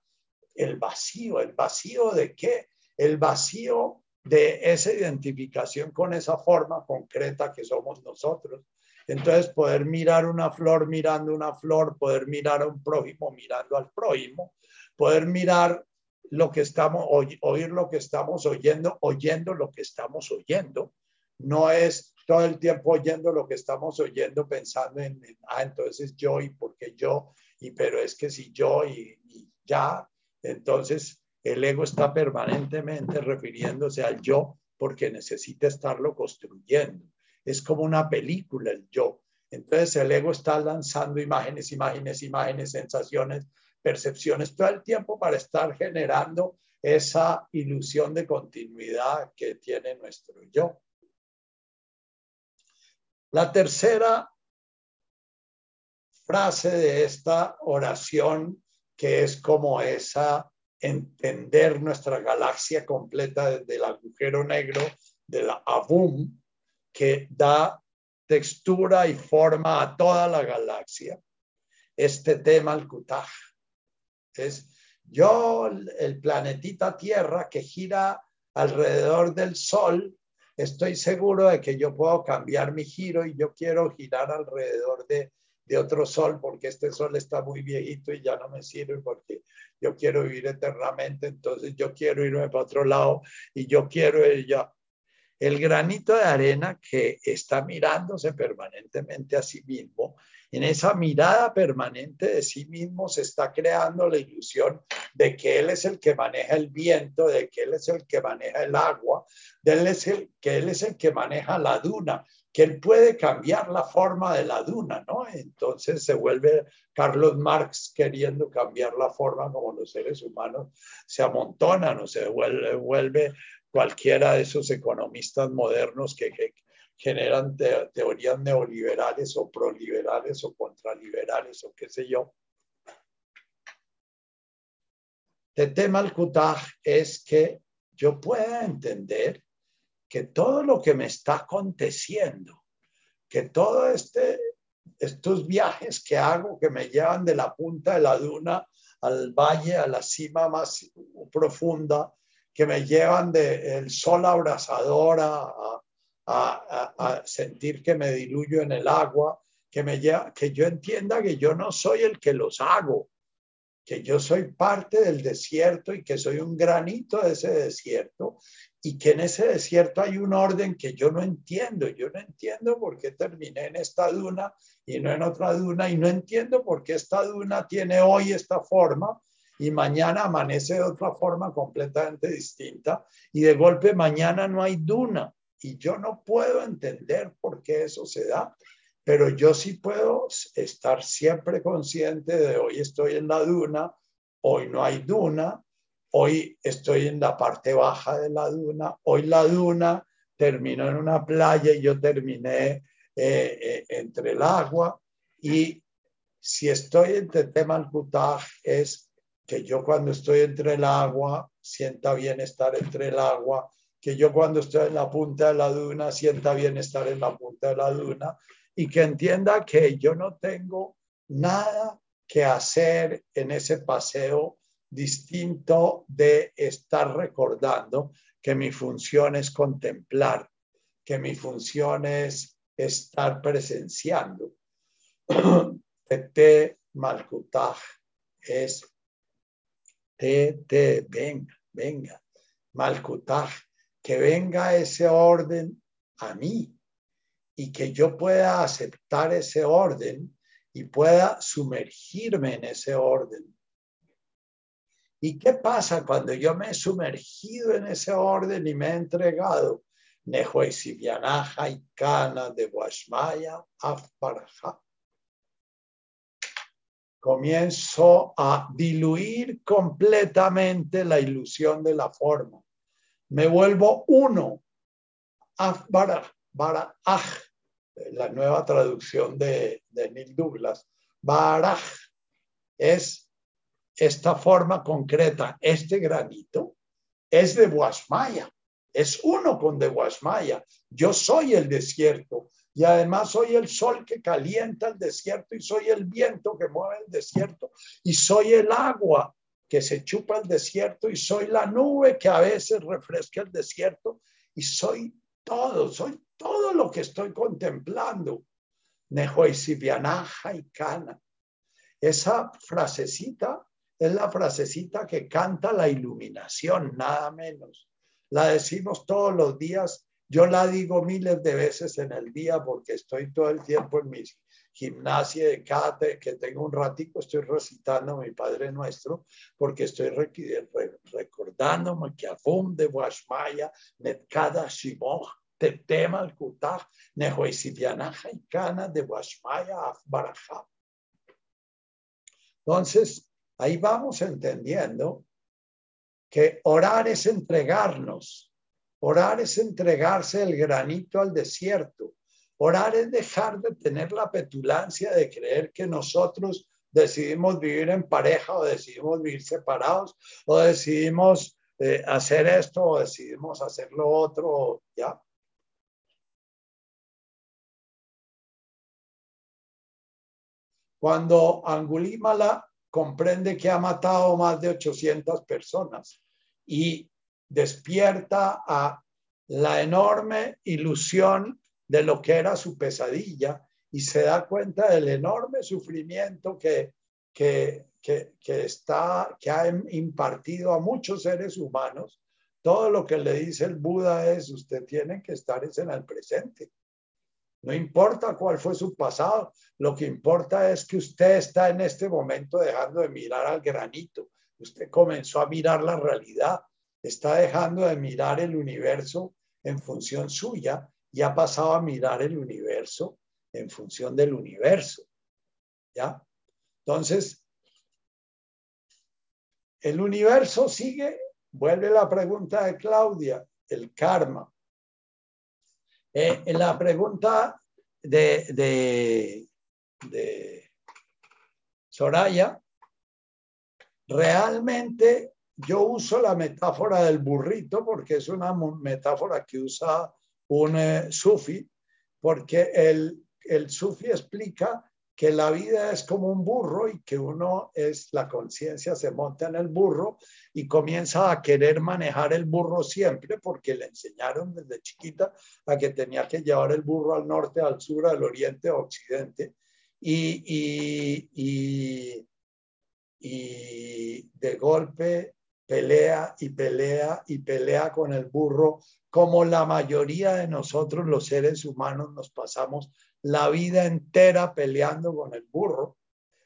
el vacío. ¿El vacío de qué? El vacío de esa identificación con esa forma concreta que somos nosotros entonces, poder mirar una flor mirando una flor, poder mirar a un prójimo mirando al prójimo, poder mirar lo que estamos, oír lo que estamos oyendo, oyendo lo que estamos oyendo. No es todo el tiempo oyendo lo que estamos oyendo pensando en, ah, entonces yo y porque yo, y pero es que si yo y ya, entonces el ego está permanentemente refiriéndose al yo porque necesita estarlo construyendo es como una película el yo. Entonces el ego está lanzando imágenes, imágenes, imágenes, sensaciones, percepciones todo el tiempo para estar generando esa ilusión de continuidad que tiene nuestro yo. La tercera frase de esta oración, que es como esa entender nuestra galaxia completa desde el agujero negro de la Abum, que da textura y forma a toda la galaxia. Este tema, el Kutaj, es yo, el planetita Tierra que gira alrededor del Sol, estoy seguro de que yo puedo cambiar mi giro y yo quiero girar alrededor de, de otro sol porque este sol está muy viejito y ya no me sirve porque yo quiero vivir eternamente, entonces yo quiero irme para otro lado y yo quiero ella. El granito de arena que está mirándose permanentemente a sí mismo, en esa mirada permanente de sí mismo se está creando la ilusión de que él es el que maneja el viento, de que él es el que maneja el agua, de él es el, que él es el que maneja la duna, que él puede cambiar la forma de la duna, ¿no? Entonces se vuelve Carlos Marx queriendo cambiar la forma como los seres humanos se amontonan o se vuelve, cualquiera de esos economistas modernos que, generan teorías neoliberales o proliberales o contraliberales o qué sé yo. El tema al es que yo pueda entender que todo lo que me está aconteciendo, que todo este, estos viajes que hago que me llevan de la punta de la duna al valle, a la cima más profunda, que me llevan del sol abrasador a, a, sentir que me diluyo en el agua, que, me lleva, que yo entienda que yo no soy el que los hago, que yo soy parte del desierto y que soy un granito de ese desierto y que en ese desierto hay un orden que yo no entiendo. Yo no entiendo por qué terminé en esta duna y no en otra duna y no entiendo por qué esta duna tiene hoy esta forma y mañana amanece de otra forma completamente distinta y de golpe mañana no hay duna y yo no puedo entender por qué eso se da, pero yo sí puedo estar siempre consciente de hoy estoy en la duna, hoy no hay duna, hoy estoy en la parte baja de la duna, hoy la duna terminó en una playa y yo terminé eh, eh, entre el agua. Y si estoy entre tema es que yo cuando estoy entre el agua sienta bien estar entre el agua, que yo cuando estoy en la punta de la duna sienta bien estar en la punta de la duna y que entienda que yo no tengo nada que hacer en ese paseo distinto de estar recordando que mi función es contemplar, que mi función es estar presenciando. Tete Malkutaj es Tete, venga, venga. Malkutaj, que venga ese orden a mí y que yo pueda aceptar ese orden y pueda sumergirme en ese orden ¿Y qué pasa cuando yo me he sumergido en ese orden y me he entregado? Nehuesibianaja y Cana de Afbaraja. Comienzo a diluir completamente la ilusión de la forma. Me vuelvo uno. Afbaraj, la nueva traducción de, de Neil Douglas. Baraj es esta forma concreta, este granito, es de Guasmaya, es uno con de Guasmaya. Yo soy el desierto y además soy el sol que calienta el desierto y soy el viento que mueve el desierto y soy el agua que se chupa el desierto y soy la nube que a veces refresca el desierto y soy todo, soy todo lo que estoy contemplando. Nehoisibianaja y Cana. Esa frasecita es la frasecita que canta la iluminación, nada menos. La decimos todos los días. Yo la digo miles de veces en el día porque estoy todo el tiempo en mi gimnasia de kate, que tengo un ratico, estoy recitando mi Padre Nuestro, porque estoy recordándome que Afum de Washmaya, Netkada Shimoch, Tetema al Kutach, Nehoisidianaja y de Washmaya Afbaraja. Entonces, Ahí vamos entendiendo que orar es entregarnos, orar es entregarse el granito al desierto, orar es dejar de tener la petulancia de creer que nosotros decidimos vivir en pareja o decidimos vivir separados o decidimos eh, hacer esto o decidimos hacer lo otro, ya. Cuando Angulímala comprende que ha matado más de 800 personas y despierta a la enorme ilusión de lo que era su pesadilla y se da cuenta del enorme sufrimiento que, que, que, que, está, que ha impartido a muchos seres humanos, todo lo que le dice el Buda es, usted tiene que estar en el presente. No importa cuál fue su pasado, lo que importa es que usted está en este momento dejando de mirar al granito. Usted comenzó a mirar la realidad, está dejando de mirar el universo en función suya y ha pasado a mirar el universo en función del universo. ¿Ya? Entonces, el universo sigue, vuelve la pregunta de Claudia, el karma. Eh, la pregunta de, de, de Soraya, realmente yo uso la metáfora del burrito porque es una metáfora que usa un eh, sufi, porque el, el sufi explica que la vida es como un burro y que uno es, la conciencia se monta en el burro y comienza a querer manejar el burro siempre porque le enseñaron desde chiquita a que tenía que llevar el burro al norte, al sur, al oriente, al occidente. Y, y, y, y de golpe pelea y pelea y pelea con el burro, como la mayoría de nosotros los seres humanos nos pasamos la vida entera peleando con el burro.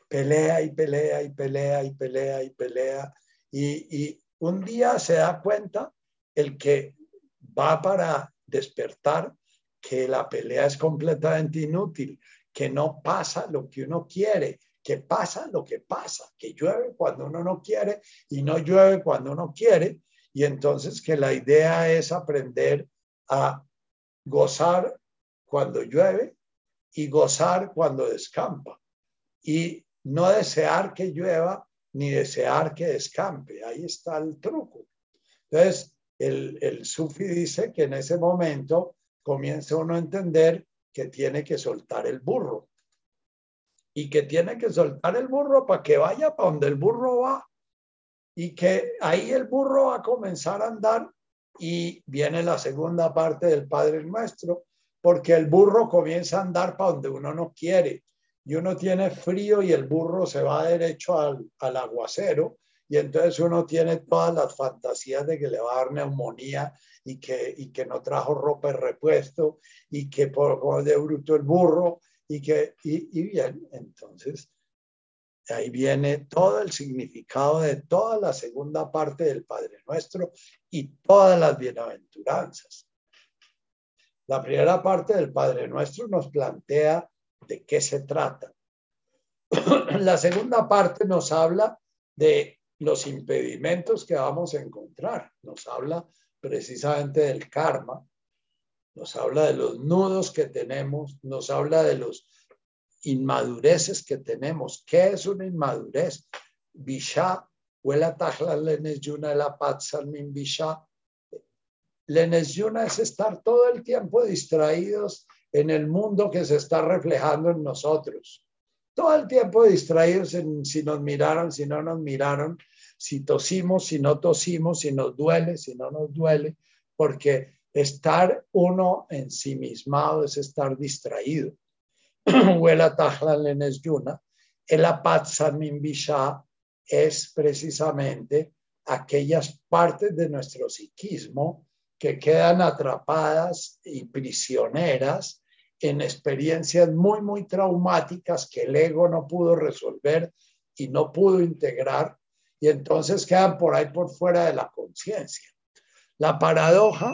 Pelea y pelea y pelea y pelea y pelea. Y, un día se da cuenta el que va para despertar que la pelea es completamente inútil, que no pasa lo que uno quiere, que pasa lo que pasa, que llueve cuando uno no quiere y no llueve cuando uno quiere. Y entonces que la idea es aprender a gozar cuando llueve y gozar cuando descampa. Y no desear que llueva ni desear que descampe. Ahí está el truco. Entonces, el, el sufi dice que en ese momento comienza uno a entender que tiene que soltar el burro y que tiene que soltar el burro para que vaya para donde el burro va y que ahí el burro va a comenzar a andar y viene la segunda parte del Padre Nuestro, porque el burro comienza a andar para donde uno no quiere y uno tiene frío y el burro se va derecho al, al aguacero y entonces uno tiene todas las fantasías de que le va a dar neumonía y que, y que no trajo ropa de repuesto y que por de bruto el burro y que, y, bien, entonces ahí viene todo el significado de toda la segunda parte del Padre Nuestro y todas las bienaventuranzas. La primera parte del Padre Nuestro nos plantea de qué se trata. La segunda parte nos habla de los impedimentos que vamos a encontrar. Nos habla precisamente del karma, nos habla de los nudos que tenemos, nos habla de los inmadureces que tenemos. ¿Qué es una inmadurez? Bisha, huela tajla lenes yuna la min bisha. Lenes yuna es estar todo el tiempo distraídos en el mundo que se está reflejando en nosotros. Todo el tiempo distraídos en si nos miraron, si no nos miraron, si tosimos, si no tosimos, si nos duele, si no nos duele, porque Estar uno ensimismado es estar distraído. Huela tajla lenes yuna. El bisha es precisamente aquellas partes de nuestro psiquismo que quedan atrapadas y prisioneras en experiencias muy, muy traumáticas que el ego no pudo resolver y no pudo integrar y entonces quedan por ahí por fuera de la conciencia. La paradoja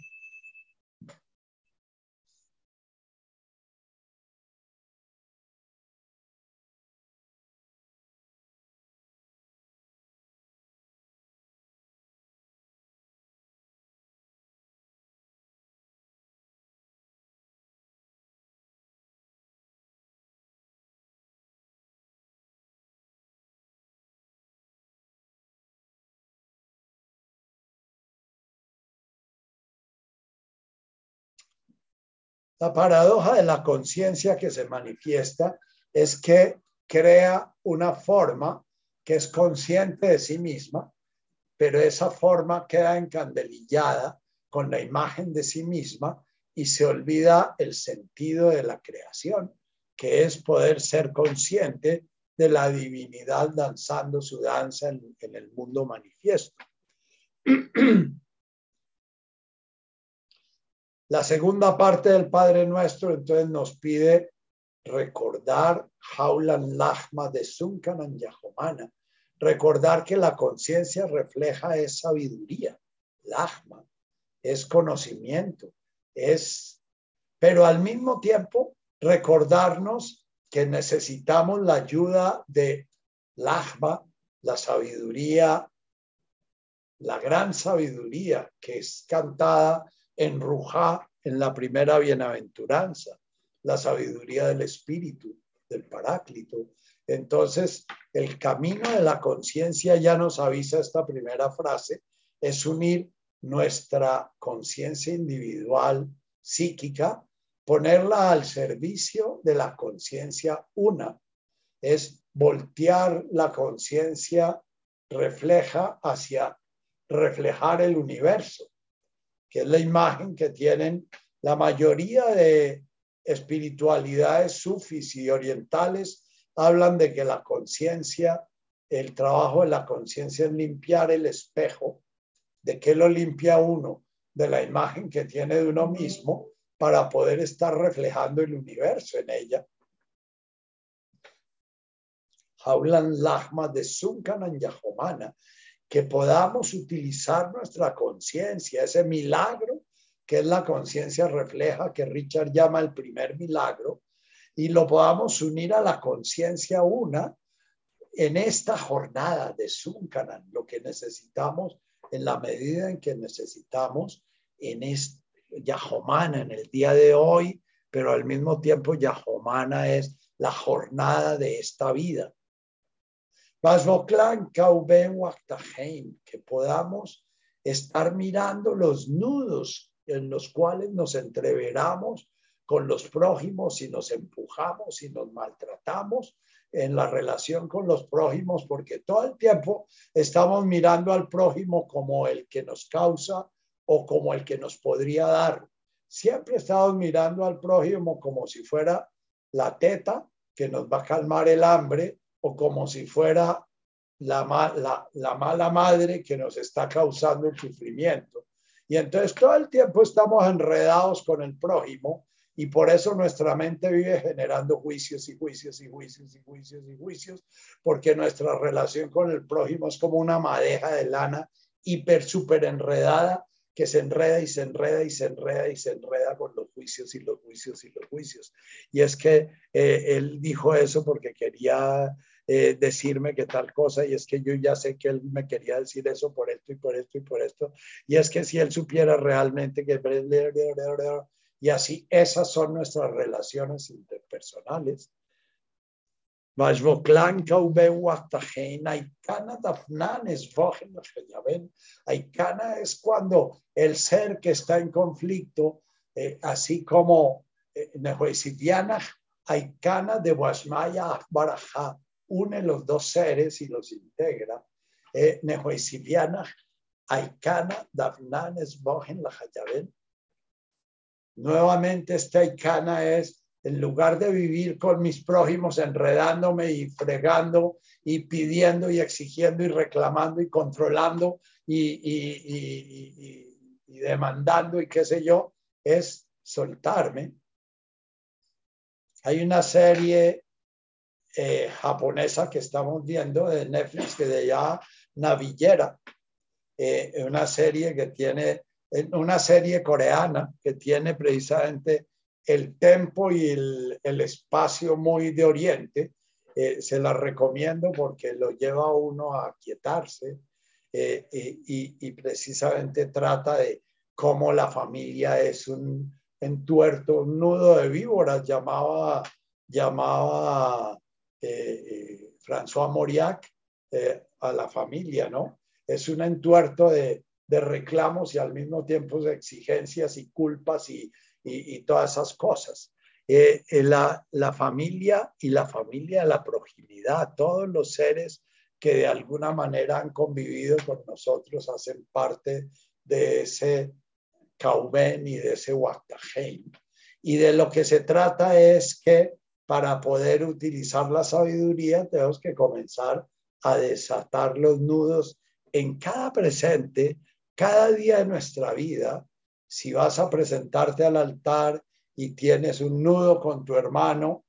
La paradoja de la conciencia que se manifiesta es que crea una forma que es consciente de sí misma, pero esa forma queda encandelillada con la imagen de sí misma y se olvida el sentido de la creación, que es poder ser consciente de la divinidad danzando su danza en, en el mundo manifiesto. La segunda parte del Padre Nuestro entonces nos pide recordar Jaulan Lachma de Sunkanan Yahomana, recordar que la conciencia refleja es sabiduría, Lachma, es conocimiento, es, pero al mismo tiempo recordarnos que necesitamos la ayuda de Lachma, la sabiduría, la gran sabiduría que es cantada en Rujá, en la primera bienaventuranza, la sabiduría del espíritu, del paráclito. Entonces, el camino de la conciencia ya nos avisa esta primera frase, es unir nuestra conciencia individual psíquica, ponerla al servicio de la conciencia una, es voltear la conciencia refleja hacia reflejar el universo que es la imagen que tienen la mayoría de espiritualidades sufis y orientales, hablan de que la conciencia, el trabajo de la conciencia es limpiar el espejo. ¿De qué lo limpia uno? De la imagen que tiene de uno mismo para poder estar reflejando el universo en ella. Hablan Lachma de Sunkanan Yahomana, que podamos utilizar nuestra conciencia, ese milagro que es la conciencia refleja, que Richard llama el primer milagro, y lo podamos unir a la conciencia una en esta jornada de Sunkanan, lo que necesitamos en la medida en que necesitamos en este Yahomana, en el día de hoy, pero al mismo tiempo Yahomana es la jornada de esta vida que podamos estar mirando los nudos en los cuales nos entreveramos con los prójimos y nos empujamos y nos maltratamos en la relación con los prójimos, porque todo el tiempo estamos mirando al prójimo como el que nos causa o como el que nos podría dar. Siempre estamos mirando al prójimo como si fuera la teta que nos va a calmar el hambre o como si fuera la, la, mala madre que nos está causando el sufrimiento. Y entonces todo el tiempo estamos enredados con el prójimo y por eso nuestra mente vive generando juicios y juicios y juicios y juicios y juicios, porque nuestra relación con el prójimo es como una madeja de lana hiper, súper enredada que se enreda y se enreda y se enreda y se enreda con los juicios y los juicios y los juicios. Y es que eh, él dijo eso porque quería eh, decirme que tal cosa y es que yo ya sé que él me quería decir eso por esto y por esto y por esto. Y es que si él supiera realmente que... Y así esas son nuestras relaciones interpersonales. Aikana es cuando el ser que está en conflicto, eh, así como eh, Aikana de Washmaya Baraja, une los dos seres y los integra. Eh, Aikana, Dafnanes, Bogen, la Nuevamente, este Aikana es, en lugar de vivir con mis prójimos enredándome y fregando y pidiendo y exigiendo y reclamando y controlando y, y, y demandando y qué sé yo, es soltarme. Hay una serie eh, japonesa que estamos viendo de Netflix, que de ya Navillera, eh, una serie que tiene, una serie coreana que tiene precisamente el tempo y el, el espacio muy de Oriente. Eh, se la recomiendo porque lo lleva a uno a quietarse y, y, precisamente trata de cómo la familia es un entuerto, un nudo de víboras, llamaba, llamaba eh, eh, François Mauriac eh, a la familia, ¿no? Es un entuerto de, reclamos y al mismo tiempo de exigencias y culpas y, todas esas cosas. La, la, familia y la familia, la proximidad, todos los seres que de alguna manera han convivido con nosotros hacen parte de ese Kauben y de ese Waktaheim. Y de lo que se trata es que para poder utilizar la sabiduría tenemos que comenzar a desatar los nudos en cada presente, cada día de nuestra vida. Si vas a presentarte al altar y tienes un nudo con tu hermano,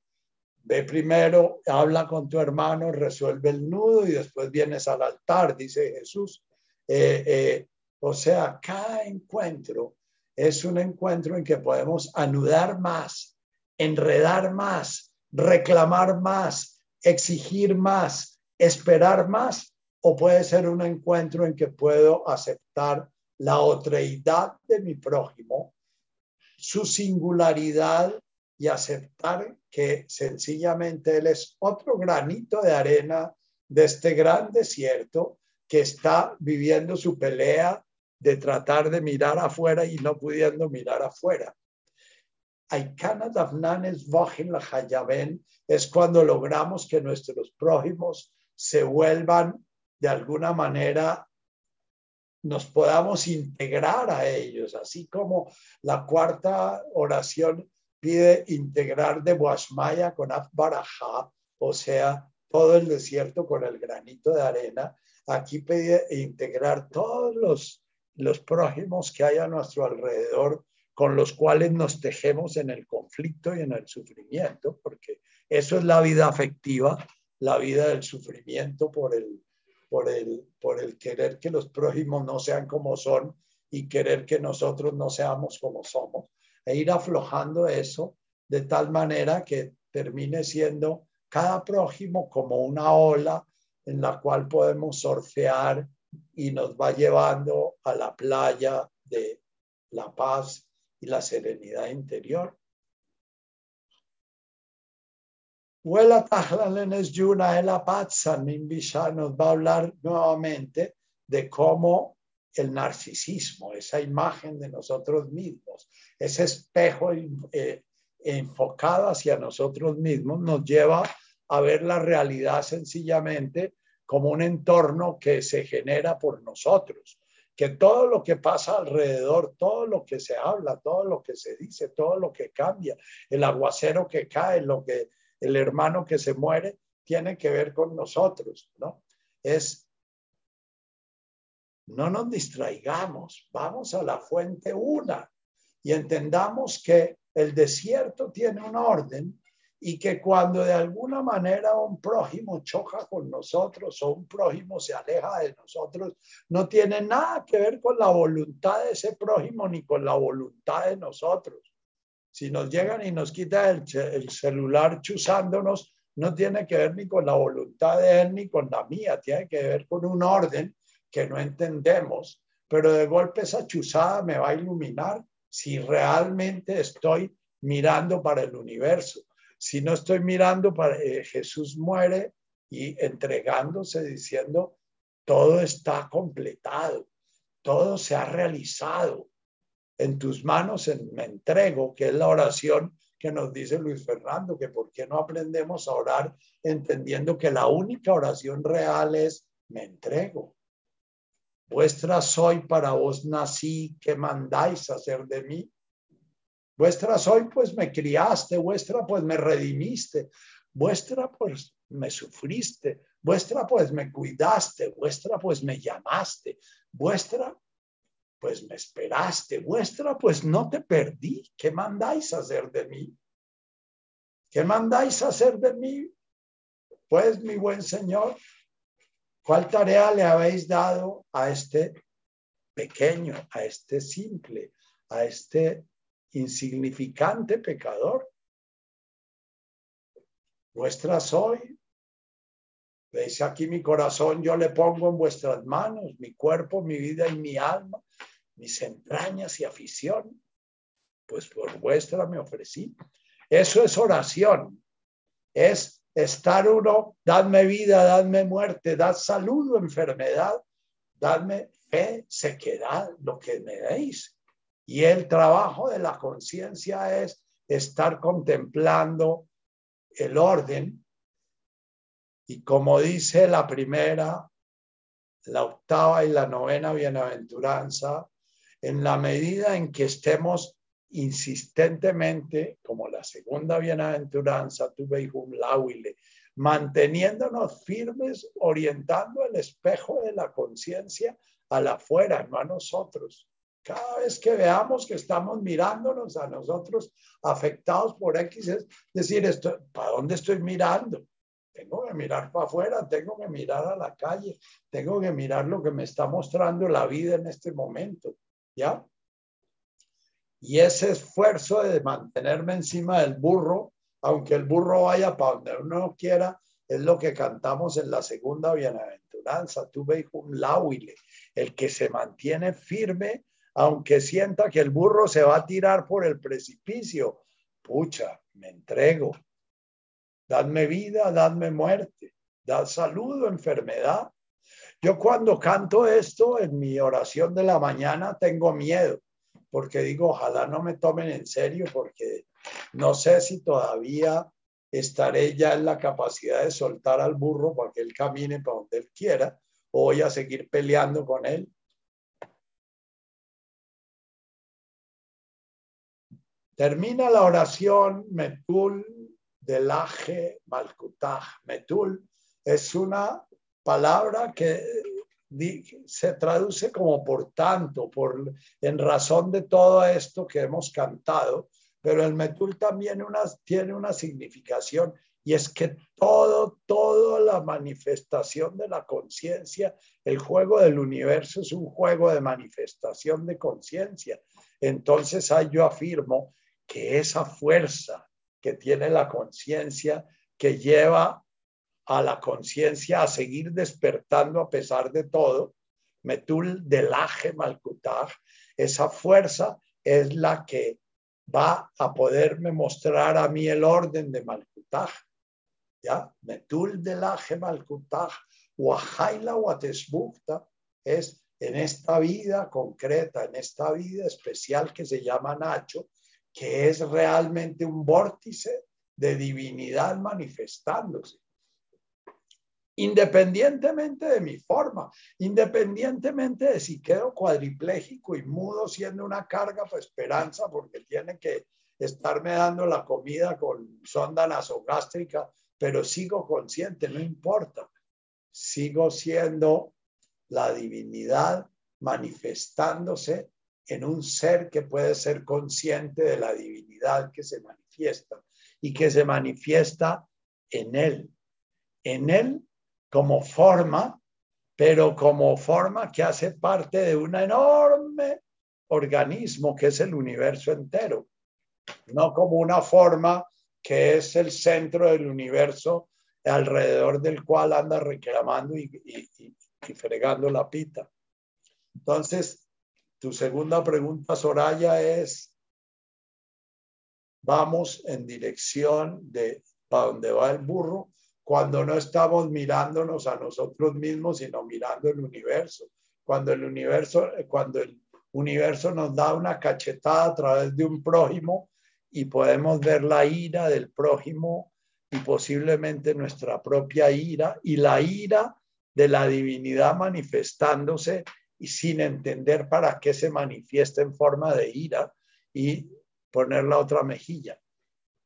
ve primero, habla con tu hermano, resuelve el nudo y después vienes al altar, dice Jesús. Eh, eh, o sea, cada encuentro es un encuentro en que podemos anudar más, enredar más, reclamar más, exigir más, esperar más, o puede ser un encuentro en que puedo aceptar la otreidad de mi prójimo, su singularidad y aceptar que sencillamente él es otro granito de arena de este gran desierto que está viviendo su pelea de tratar de mirar afuera y no pudiendo mirar afuera. Es cuando logramos que nuestros prójimos se vuelvan de alguna manera, nos podamos integrar a ellos, así como la cuarta oración pide integrar de Boashmaya con Afbarajá, o sea, todo el desierto con el granito de arena. Aquí pide integrar todos los los prójimos que hay a nuestro alrededor con los cuales nos tejemos en el conflicto y en el sufrimiento, porque eso es la vida afectiva, la vida del sufrimiento por el, por el, por el querer que los prójimos no sean como son y querer que nosotros no seamos como somos, e ir aflojando eso de tal manera que termine siendo cada prójimo como una ola en la cual podemos surfear y nos va llevando a la playa de la paz y la serenidad interior. Huela Tajlalenes Yuna El nos va a hablar nuevamente de cómo el narcisismo, esa imagen de nosotros mismos, ese espejo eh, enfocado hacia nosotros mismos, nos lleva a ver la realidad sencillamente como un entorno que se genera por nosotros, que todo lo que pasa alrededor, todo lo que se habla, todo lo que se dice, todo lo que cambia, el aguacero que cae, lo que el hermano que se muere, tiene que ver con nosotros, ¿no? Es no nos distraigamos, vamos a la fuente una y entendamos que el desierto tiene un orden y que cuando de alguna manera un prójimo choca con nosotros o un prójimo se aleja de nosotros, no tiene nada que ver con la voluntad de ese prójimo ni con la voluntad de nosotros. Si nos llegan y nos quitan el, celular chuzándonos, no tiene que ver ni con la voluntad de él ni con la mía, tiene que ver con un orden que no entendemos. Pero de golpe esa chuzada me va a iluminar si realmente estoy mirando para el universo si no estoy mirando, para, eh, Jesús muere y entregándose diciendo, todo está completado, todo se ha realizado. En tus manos me entrego, que es la oración que nos dice Luis Fernando, que por qué no aprendemos a orar entendiendo que la única oración real es me entrego. Vuestra soy para vos nací, ¿qué mandáis hacer de mí? Vuestra soy, pues me criaste, vuestra, pues me redimiste, vuestra, pues me sufriste, vuestra, pues me cuidaste, vuestra, pues me llamaste, vuestra, pues me esperaste, vuestra, pues no te perdí. ¿Qué mandáis hacer de mí? ¿Qué mandáis hacer de mí? Pues, mi buen Señor, ¿cuál tarea le habéis dado a este pequeño, a este simple, a este insignificante pecador. Vuestra soy. Veis aquí mi corazón, yo le pongo en vuestras manos, mi cuerpo, mi vida y mi alma, mis entrañas y afición. Pues por vuestra me ofrecí. Eso es oración. Es estar uno, dadme vida, dadme muerte, dad salud enfermedad, dadme fe, sequedad, lo que me deis. Y el trabajo de la conciencia es estar contemplando el orden. Y como dice la primera, la octava y la novena bienaventuranza, en la medida en que estemos insistentemente, como la segunda bienaventuranza, un lauile, manteniéndonos firmes, orientando el espejo de la conciencia a la afuera, no a nosotros. Cada vez que veamos que estamos mirándonos a nosotros afectados por X, es decir, esto, ¿para dónde estoy mirando? Tengo que mirar para afuera, tengo que mirar a la calle, tengo que mirar lo que me está mostrando la vida en este momento, ¿ya? Y ese esfuerzo de mantenerme encima del burro, aunque el burro vaya para donde uno quiera, es lo que cantamos en la segunda bienaventuranza. Veis un lauile, el que se mantiene firme, aunque sienta que el burro se va a tirar por el precipicio. Pucha, me entrego. Dadme vida, dadme muerte, dad salud o enfermedad. Yo cuando canto esto en mi oración de la mañana tengo miedo porque digo, ojalá no me tomen en serio, porque no sé si todavía estaré ya en la capacidad de soltar al burro para que él camine para donde él quiera, o voy a seguir peleando con él. Termina la oración Metul del Aje Malkutaj. Metul es una palabra que se traduce como por tanto, por, en razón de todo esto que hemos cantado, pero el metul también una, tiene una significación y es que todo, toda la manifestación de la conciencia, el juego del universo es un juego de manifestación de conciencia. Entonces ahí yo afirmo que esa fuerza que tiene la conciencia, que lleva a la conciencia a seguir despertando a pesar de todo. Metul delaje malkutaj, esa fuerza es la que va a poderme mostrar a mí el orden de malkutaj. ¿Ya? Metul delaje malkutaj, wahaila watesbukta, es en esta vida concreta, en esta vida especial que se llama Nacho, que es realmente un vórtice de divinidad manifestándose independientemente de mi forma, independientemente de si quedo cuadripléjico y mudo siendo una carga para esperanza porque tiene que estarme dando la comida con sonda nasogástrica, pero sigo consciente, no importa. Sigo siendo la divinidad manifestándose en un ser que puede ser consciente de la divinidad que se manifiesta y que se manifiesta en él. En él como forma, pero como forma que hace parte de un enorme organismo que es el universo entero, no como una forma que es el centro del universo alrededor del cual anda reclamando y, y fregando la pita. Entonces, tu segunda pregunta, Soraya, es, vamos en dirección de para dónde va el burro cuando no estamos mirándonos a nosotros mismos, sino mirando el universo. Cuando el universo, cuando el universo nos da una cachetada a través de un prójimo y podemos ver la ira del prójimo y posiblemente nuestra propia ira y la ira de la divinidad manifestándose y sin entender para qué se manifiesta en forma de ira y poner la otra mejilla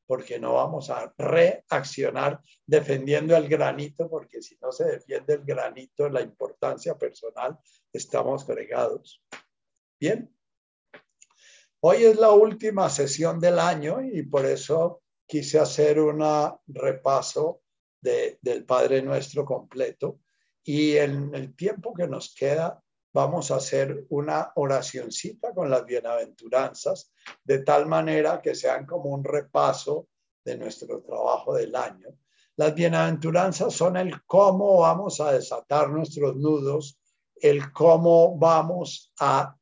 porque no vamos a reaccionar defendiendo el granito, porque si no se defiende el granito la importancia personal, estamos fregados. Bien. Hoy es la última sesión del año y por eso quise hacer un repaso del Padre Nuestro completo. Y en el tiempo que nos queda, vamos a hacer una oracioncita con las bienaventuranzas, de tal manera que sean como un repaso de nuestro trabajo del año. Las bienaventuranzas son el cómo vamos a desatar nuestros nudos, el cómo vamos a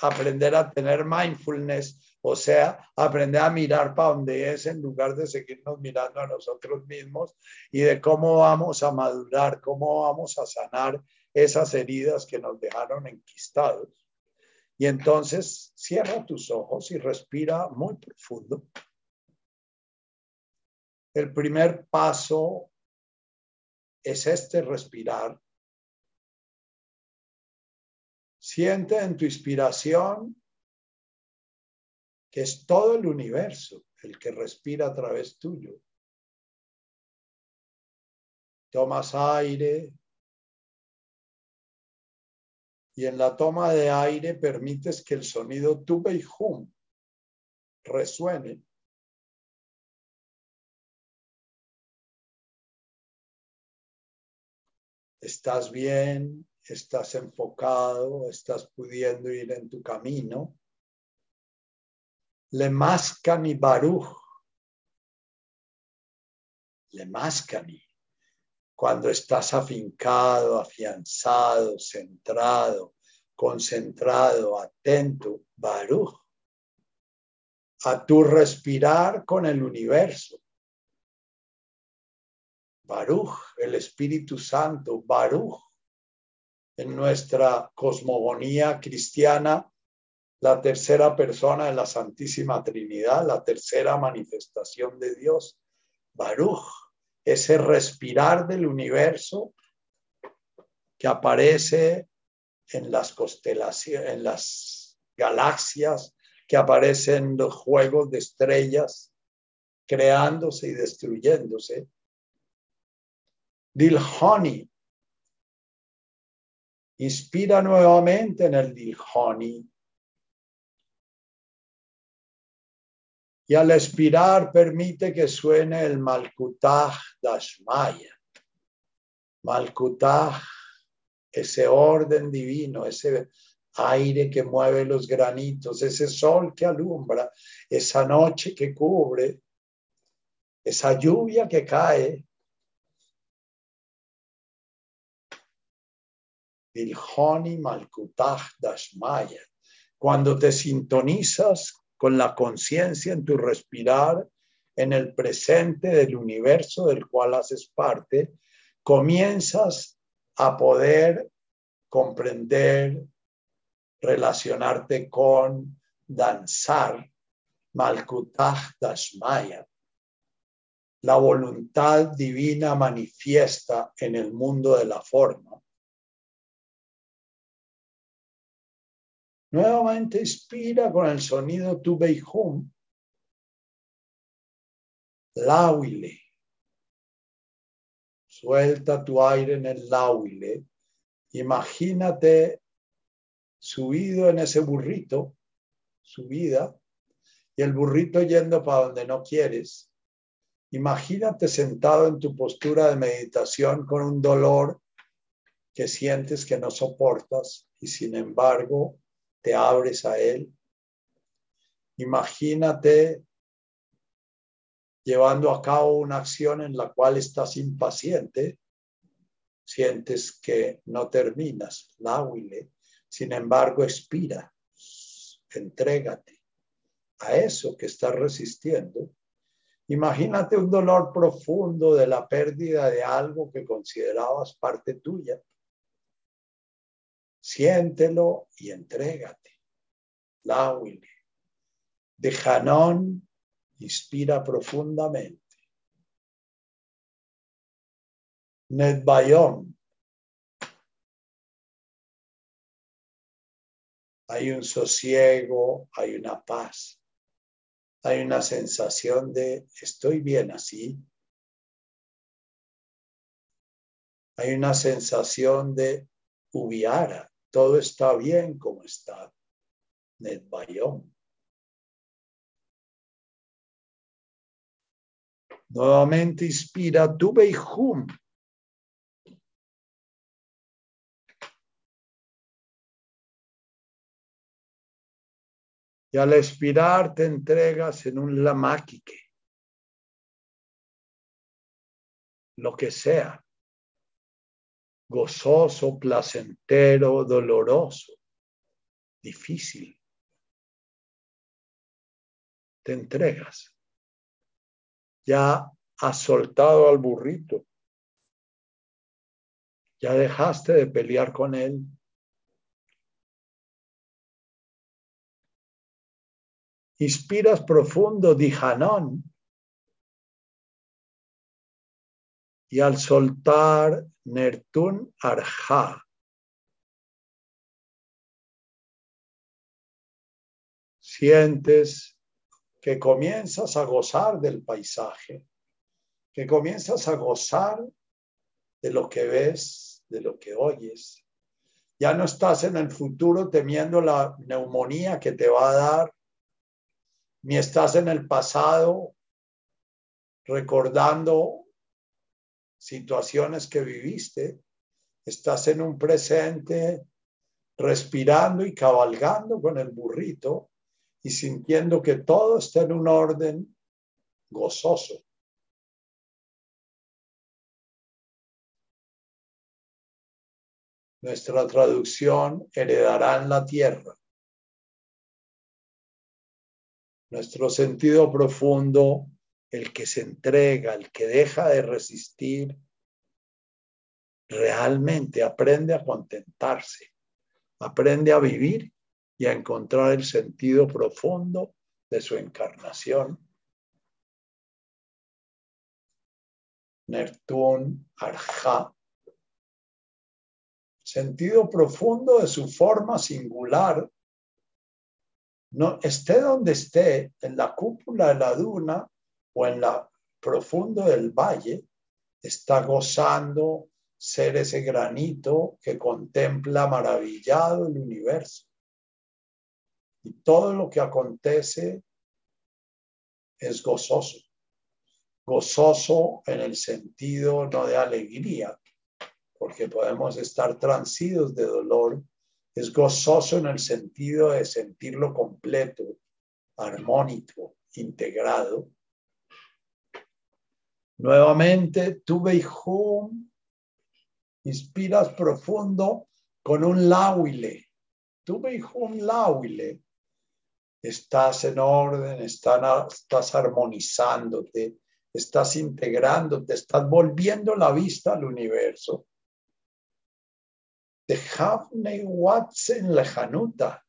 aprender a tener mindfulness, o sea, aprender a mirar para donde es en lugar de seguirnos mirando a nosotros mismos y de cómo vamos a madurar, cómo vamos a sanar esas heridas que nos dejaron enquistados. Y entonces cierra tus ojos y respira muy profundo. El primer paso es este respirar. Siente en tu inspiración que es todo el universo el que respira a través tuyo. Tomas aire y en la toma de aire permites que el sonido tu y hum resuene. Estás bien, estás enfocado, estás pudiendo ir en tu camino. Le mascani baruch. Le mascani. Cuando estás afincado, afianzado, centrado, concentrado, atento, baruch. A tu respirar con el universo. Baruch, el Espíritu Santo, Baruch, en nuestra cosmogonía cristiana, la tercera persona de la Santísima Trinidad, la tercera manifestación de Dios, Baruch, ese respirar del universo que aparece en las constelaciones, en las galaxias, que aparece en los juegos de estrellas, creándose y destruyéndose. Dilhani, Inspira nuevamente en el Dilhoni. Y al expirar permite que suene el Malkutaj Dashmaya. Malkutaj, ese orden divino, ese aire que mueve los granitos, ese sol que alumbra, esa noche que cubre, esa lluvia que cae, Dilhoni Malkutah Dashmaya. Cuando te sintonizas con la conciencia en tu respirar, en el presente del universo del cual haces parte, comienzas a poder comprender, relacionarte con, danzar, Malkutah Dashmaya. La voluntad divina manifiesta en el mundo de la forma. Nuevamente inspira con el sonido tu beijum. Lauile. Suelta tu aire en el lauile. Imagínate subido en ese burrito, subida, y el burrito yendo para donde no quieres. Imagínate sentado en tu postura de meditación con un dolor que sientes que no soportas y sin embargo te abres a Él. Imagínate llevando a cabo una acción en la cual estás impaciente, sientes que no terminas, huile. sin embargo, expira, entrégate a eso que estás resistiendo. Imagínate un dolor profundo de la pérdida de algo que considerabas parte tuya siéntelo y entrégate. Láhuile. De Janón, inspira profundamente. Nedbayom. Hay un sosiego, hay una paz, hay una sensación de estoy bien así. Hay una sensación de Ubiara, todo está bien como está. Netbayom. Nuevamente inspira tu Beihum. Y al expirar te entregas en un lamaquique. Lo que sea gozoso, placentero, doloroso, difícil. Te entregas. Ya has soltado al burrito. Ya dejaste de pelear con él. Inspiras profundo, dijanón. Y al soltar Nertun Arja, sientes que comienzas a gozar del paisaje, que comienzas a gozar de lo que ves, de lo que oyes. Ya no estás en el futuro temiendo la neumonía que te va a dar, ni estás en el pasado recordando situaciones que viviste. Estás en un presente respirando y cabalgando con el burrito y sintiendo que todo está en un orden gozoso. Nuestra traducción heredará en la tierra. Nuestro sentido profundo, el que se entrega, el que deja de resistir, realmente aprende a contentarse, aprende a vivir y a encontrar el sentido profundo de su encarnación. Nertún Arja. Sentido profundo de su forma singular. No, esté donde esté, en la cúpula de la duna o en la profundo del valle, está gozando ser ese granito que contempla maravillado el universo. Y todo lo que acontece es gozoso. Gozoso en el sentido no de alegría, porque podemos estar transidos de dolor. Es gozoso en el sentido de sentirlo completo, armónico, integrado. Nuevamente, tu Beijum, inspiras profundo con un lauile. Tu Beijum lauile estás en orden, estás, armonizándote, estás integrándote, estás volviendo la vista al universo. Dejavne Watson lejanuta.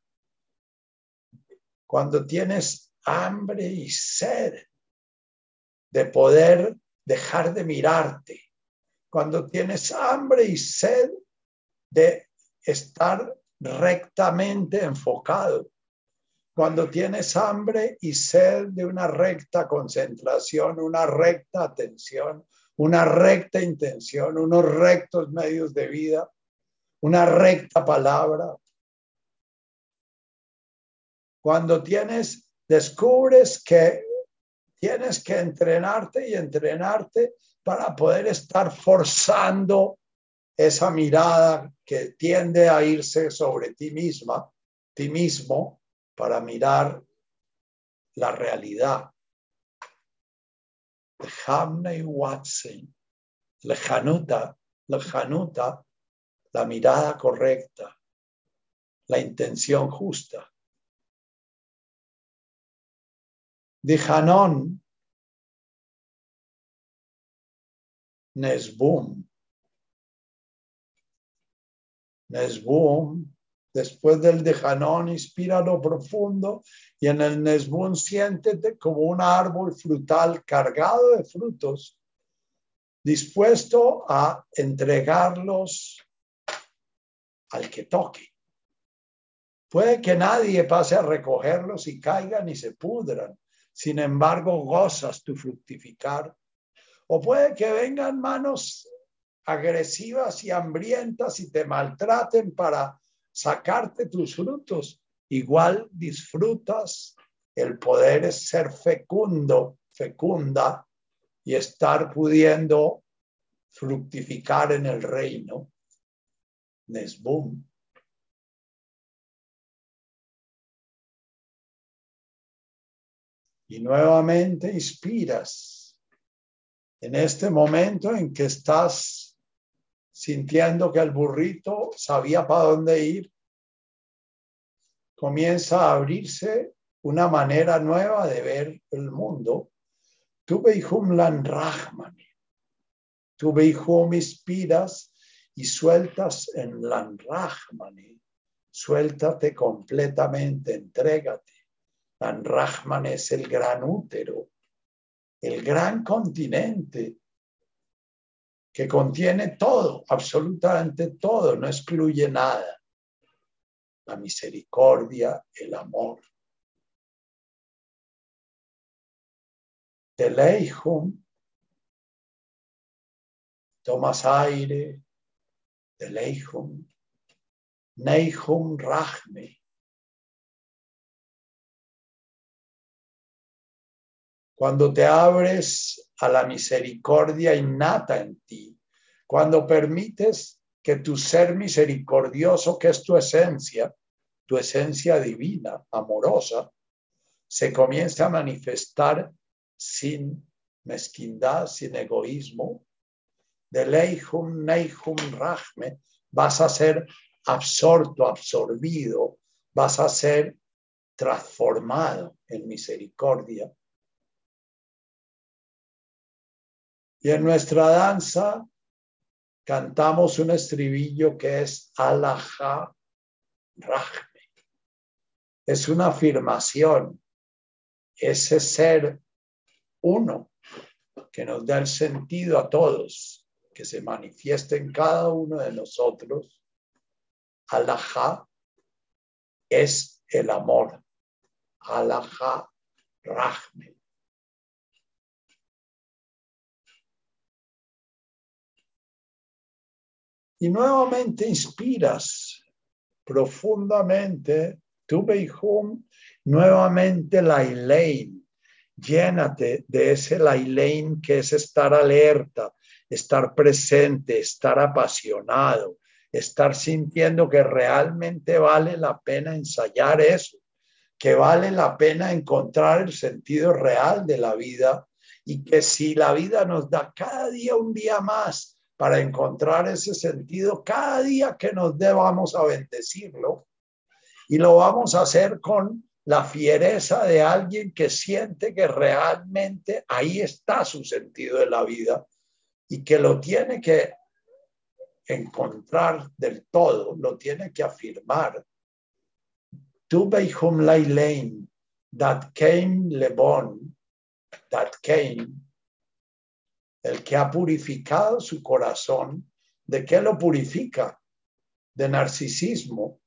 Cuando tienes hambre y sed de poder dejar de mirarte, cuando tienes hambre y sed de estar rectamente enfocado, cuando tienes hambre y sed de una recta concentración, una recta atención, una recta intención, unos rectos medios de vida, una recta palabra. Cuando tienes, descubres que tienes que entrenarte y entrenarte para poder estar forzando esa mirada que tiende a irse sobre ti misma, ti mismo, para mirar la realidad. Hamney Watson, la mirada correcta, la intención justa. Dijanon, Nesbum, Nesbum Después del Dejanón, inspira lo profundo y en el Nesbún siéntete como un árbol frutal cargado de frutos, dispuesto a entregarlos al que toque. Puede que nadie pase a recogerlos y caigan y se pudran. Sin embargo, gozas tu fructificar. O puede que vengan manos agresivas y hambrientas y te maltraten para sacarte tus frutos. Igual disfrutas el poder ser fecundo, fecunda y estar pudiendo fructificar en el reino. Nesbum. Y nuevamente inspiras en este momento en que estás sintiendo que el burrito sabía para dónde ir, comienza a abrirse una manera nueva de ver el mundo. Tu Beihum lan Rahmani. Tu Beihum inspiras y sueltas en lan Rahmani. Suéltate completamente, entrégate. Tan Rahman es el gran útero, el gran continente que contiene todo, absolutamente todo, no excluye nada. La misericordia, el amor. Teleihum, tomas aire, Teleihum, Neihum Rahme, Cuando te abres a la misericordia innata en ti, cuando permites que tu ser misericordioso, que es tu esencia, tu esencia divina, amorosa, se comienza a manifestar sin mezquindad, sin egoísmo. De leihum neihum rahme, vas a ser absorto, absorbido, vas a ser transformado en misericordia. Y en nuestra danza cantamos un estribillo que es Alaha Rahme. Es una afirmación, ese ser uno que nos da el sentido a todos, que se manifiesta en cada uno de nosotros. Alaha es el amor. Alaha Rahme. Y nuevamente inspiras profundamente tu Beihum, nuevamente la Ilain. Llénate de ese Lailein que es estar alerta, estar presente, estar apasionado, estar sintiendo que realmente vale la pena ensayar eso, que vale la pena encontrar el sentido real de la vida y que si la vida nos da cada día un día más para encontrar ese sentido cada día que nos dé vamos a bendecirlo y lo vamos a hacer con la fiereza de alguien que siente que realmente ahí está su sentido de la vida y que lo tiene que encontrar del todo, lo tiene que afirmar. Tu beihum that came lebon, that came el que ha purificado su corazón, ¿de qué lo purifica? De narcisismo,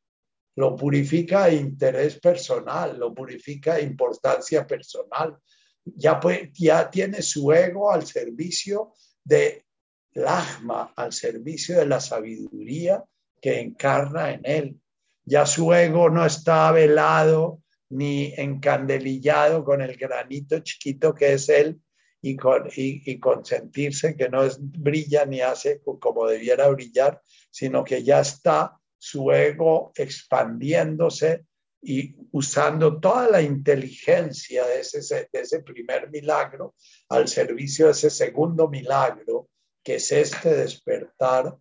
lo purifica de interés personal, lo purifica de importancia personal. Ya, ya tiene su ego al servicio de Lagma, al servicio de la sabiduría que encarna en él. Ya su ego no está velado ni encandelillado con el granito chiquito que es él, y, con, y, consentirse que no es, brilla ni hace como debiera brillar, sino que ya está su ego expandiéndose y usando toda la inteligencia de ese, de ese primer milagro al servicio de ese segundo milagro, que es este despertar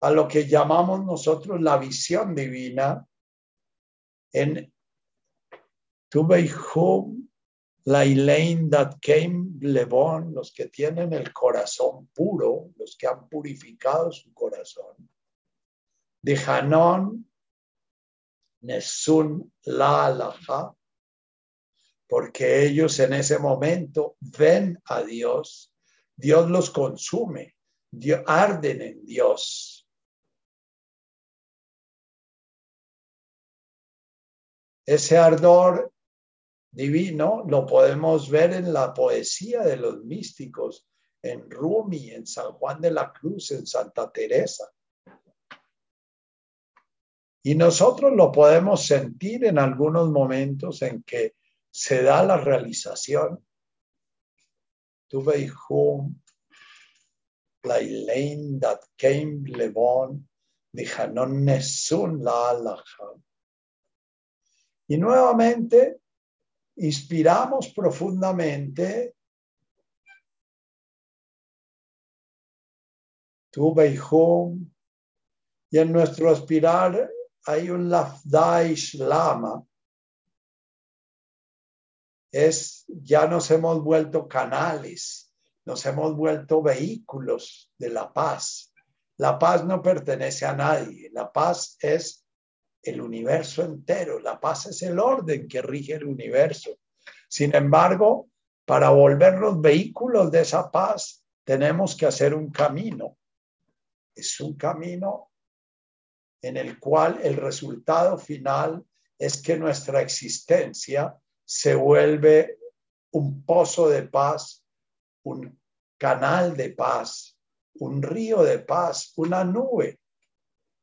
a lo que llamamos nosotros la visión divina en tu la Elaine that came los que tienen el corazón puro, los que han purificado su corazón. De Hanon, Nesun la alaha, porque ellos en ese momento ven a Dios, Dios los consume, Dios, arden en Dios. Ese ardor divino lo podemos ver en la poesía de los místicos, en Rumi, en San Juan de la Cruz, en Santa Teresa. Y nosotros lo podemos sentir en algunos momentos en que se da la realización. Tuve home, la Elaine that came Levon, Hanon Nesun la Y nuevamente inspiramos profundamente, tu Beihum, y en nuestro aspirar hay un Lafdaish Lama. Es, ya nos hemos vuelto canales, nos hemos vuelto vehículos de la paz. La paz no pertenece a nadie, la paz es el universo entero. La paz es el orden que rige el universo. Sin embargo, para volvernos vehículos de esa paz, tenemos que hacer un camino. Es un camino en el cual el resultado final es que nuestra existencia se vuelve un pozo de paz, un canal de paz, un río de paz, una nube,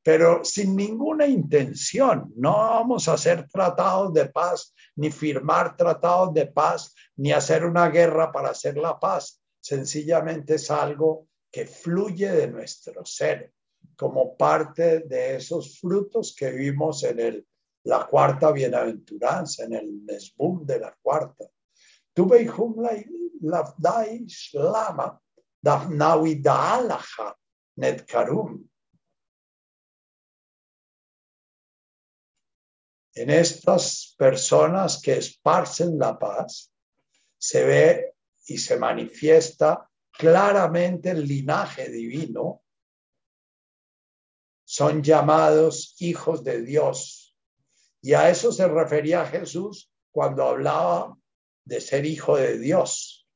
pero sin ninguna intención. No vamos a hacer tratados de paz, ni firmar tratados de paz, ni hacer una guerra para hacer la paz. Sencillamente es algo que fluye de nuestro ser como parte de esos frutos que vimos en el, la cuarta bienaventuranza, en el mesbum de la cuarta. Tuve la lama, netkarum. En estas personas que esparcen la paz, se ve y se manifiesta claramente el linaje divino son llamados hijos de Dios. Y a eso se refería Jesús cuando hablaba de ser hijo de Dios.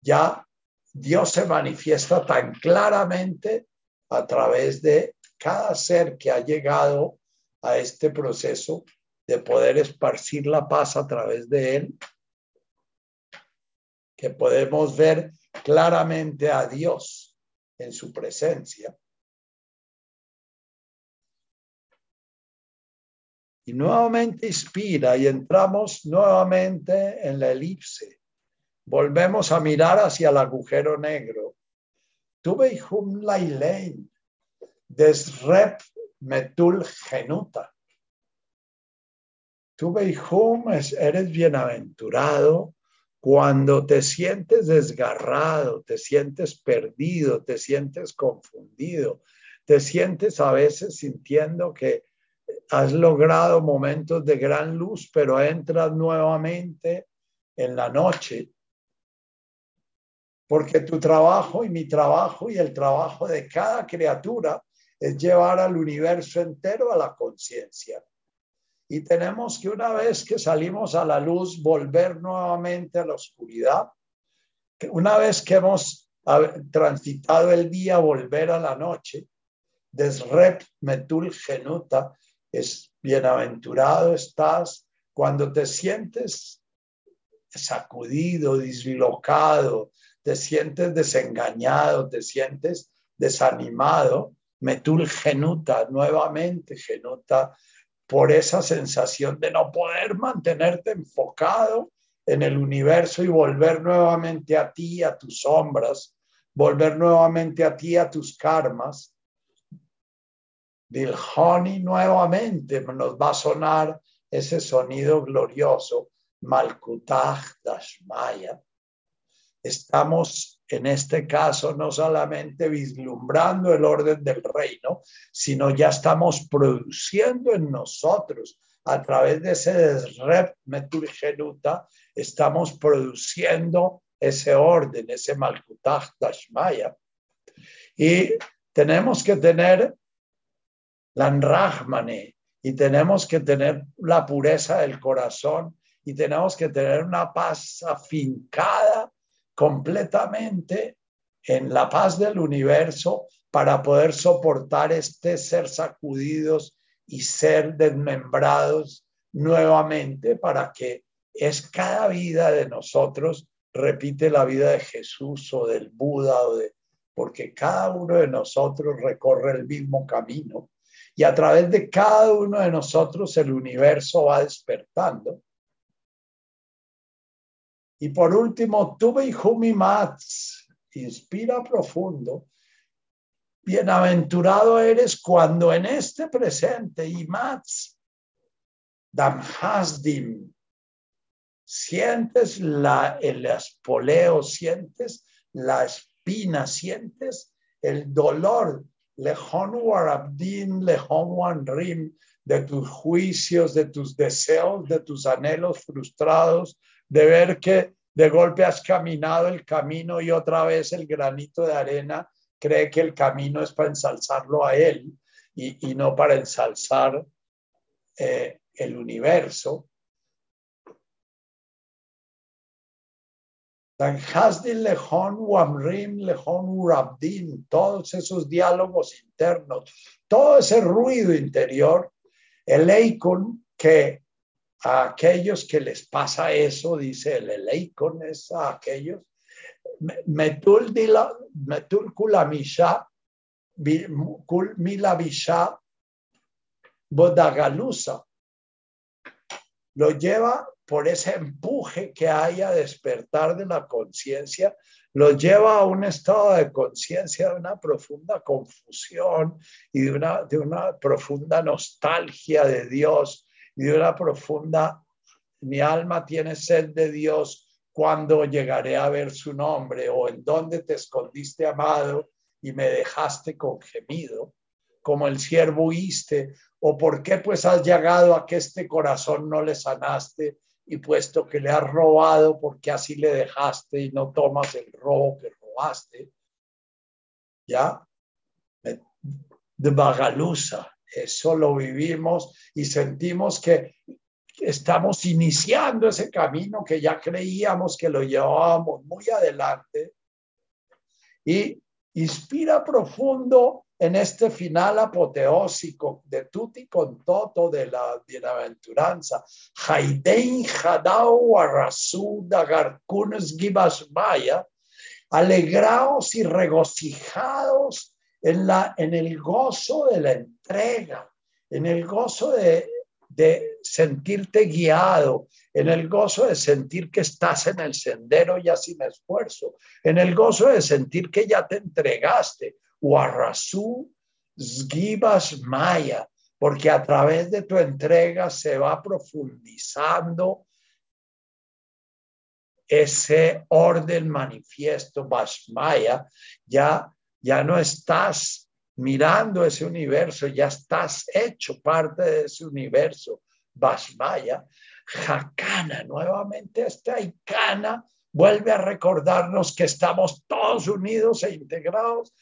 Ya Dios se manifiesta tan claramente a través de cada ser que ha llegado a este proceso de poder esparcir la paz a través de él, que podemos ver claramente a Dios en su presencia y nuevamente inspira y entramos nuevamente en la elipse. Volvemos a mirar hacia el agujero negro. Tuve hum lailein, desrep metul genuta. Tuve hum eres bienaventurado cuando te sientes desgarrado, te sientes perdido, te sientes confundido, te sientes a veces sintiendo que has logrado momentos de gran luz, pero entras nuevamente en la noche. Porque tu trabajo y mi trabajo y el trabajo de cada criatura es llevar al universo entero a la conciencia. Y tenemos que una vez que salimos a la luz, volver nuevamente a la oscuridad. Una vez que hemos transitado el día, volver a la noche. Desrep metul genuta, es bienaventurado estás cuando te sientes sacudido, dislocado, te sientes desengañado, te sientes desanimado, metul genuta, nuevamente genuta, por esa sensación de no poder mantenerte enfocado en el universo y volver nuevamente a ti, a tus sombras, volver nuevamente a ti, a tus karmas, Dilhoni nuevamente nos va a sonar ese sonido glorioso, Malkutah Dashmaya. Estamos en este caso no solamente vislumbrando el orden del reino, sino ya estamos produciendo en nosotros a través de ese desrep meturgenuta, estamos produciendo ese orden, ese Malkutah Dashmaya. Y tenemos que tener la y tenemos que tener la pureza del corazón y tenemos que tener una paz afincada completamente en la paz del universo para poder soportar este ser sacudidos y ser desmembrados nuevamente para que es cada vida de nosotros repite la vida de Jesús o del Buda o de porque cada uno de nosotros recorre el mismo camino y a través de cada uno de nosotros el universo va despertando. Y por último, tuve y Mats, inspira profundo. Bienaventurado eres cuando en este presente y Mats, Damhasdim, sientes la, el espoleo, sientes la espina, sientes el dolor Lejón Warabdin, Lejón Rim, de tus juicios, de tus deseos, de tus anhelos frustrados, de ver que de golpe has caminado el camino y otra vez el granito de arena cree que el camino es para ensalzarlo a él y, no para ensalzar eh, el universo. Hasdin Lejón, Wamrim, Lejón, Urabdin, todos esos diálogos internos, todo ese ruido interior, el Eikon que a aquellos que les pasa eso, dice el Eleikones, a aquellos, metul kulamisha, kul milavisha, bodagalusa, lo lleva por ese empuje que hay a despertar de la conciencia, lo lleva a un estado de conciencia de una profunda confusión y de una, de una profunda nostalgia de Dios y de una profunda, mi alma tiene sed de Dios, cuando llegaré a ver su nombre o en dónde te escondiste, amado, y me dejaste con gemido, como el siervo huiste, o por qué pues has llegado a que este corazón no le sanaste y puesto que le has robado, porque así le dejaste y no tomas el robo que robaste, ya, de Bagalusa, eso lo vivimos y sentimos que estamos iniciando ese camino que ya creíamos que lo llevábamos muy adelante y inspira profundo en este final apoteósico de tutti con toto de la bienaventuranza. Haidein hadau arrasu dagarkunes gibas maya, alegraos y regocijados en, la, en el gozo de la entrega, en el gozo de, de sentirte guiado, en el gozo de sentir que estás en el sendero ya sin esfuerzo, en el gozo de sentir que ya te entregaste, Warrasu Zgibas Maya, porque a través de tu entrega se va profundizando ese orden manifiesto Basmaya, ya, ya no estás mirando ese universo, ya estás hecho parte de ese universo Basmaya. Hakana, nuevamente esta Ikana vuelve a recordarnos que estamos todos unidos e integrados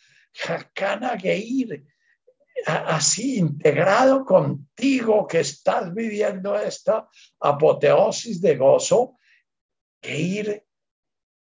Hakana Geir, así integrado contigo que estás viviendo esta apoteosis de gozo, Geir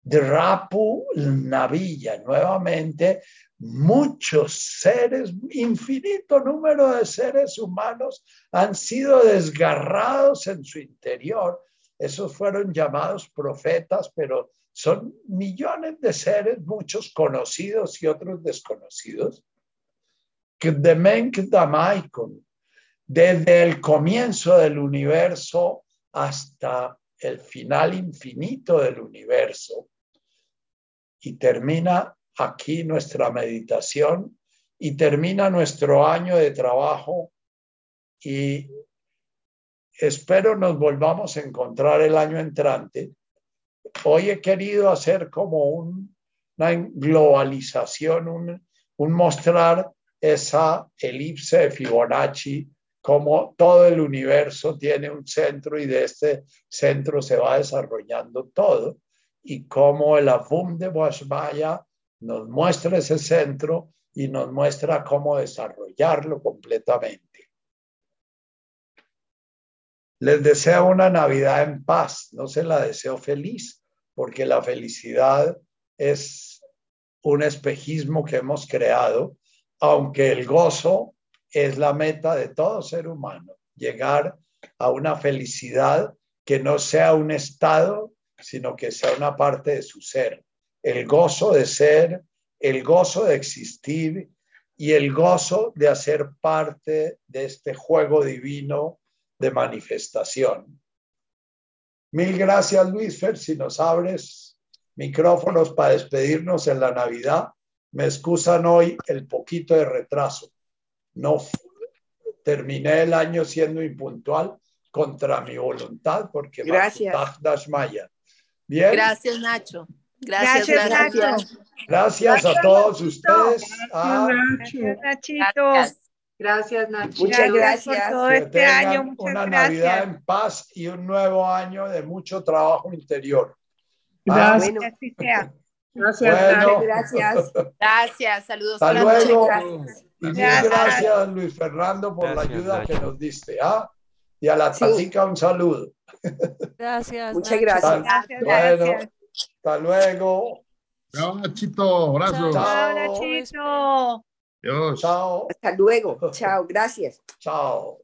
Drapu Navilla, nuevamente muchos seres, infinito número de seres humanos han sido desgarrados en su interior. Esos fueron llamados profetas, pero son millones de seres, muchos conocidos y otros desconocidos, desde el comienzo del universo hasta el final infinito del universo. Y termina aquí nuestra meditación y termina nuestro año de trabajo y espero nos volvamos a encontrar el año entrante. Hoy he querido hacer como una globalización, un, mostrar esa elipse de Fibonacci, como todo el universo tiene un centro y de este centro se va desarrollando todo, y cómo el Afum de Boashmaya nos muestra ese centro y nos muestra cómo desarrollarlo completamente. Les deseo una Navidad en paz, no se la deseo feliz, porque la felicidad es un espejismo que hemos creado, aunque el gozo es la meta de todo ser humano, llegar a una felicidad que no sea un estado, sino que sea una parte de su ser. El gozo de ser, el gozo de existir y el gozo de hacer parte de este juego divino de manifestación. Mil gracias, Luis Fer, si nos abres micrófonos para despedirnos en la Navidad. Me excusan hoy el poquito de retraso. No terminé el año siendo impuntual contra mi voluntad porque gracias. Bien. Gracias, Nacho. Gracias, gracias. Gracias, a todos ustedes. Gracias, Nachito. Gracias, Nacho. Muchas gracias, por todo este año. Muchas una Navidad en paz y un nuevo año de mucho trabajo interior. Ah, gracias. Gracias, gracias. Gracias, saludos. Hasta luego. Y gracias. Luis Fernando, por la ayuda que nos diste. ¿ah? Y a la tatica un saludo. Gracias. Muchas gracias. gracias. Hasta luego. Chao, Nachito. Abrazo. Chao, Nachito. Adiós. Chao. Hasta luego. Chao. Gracias. Chao.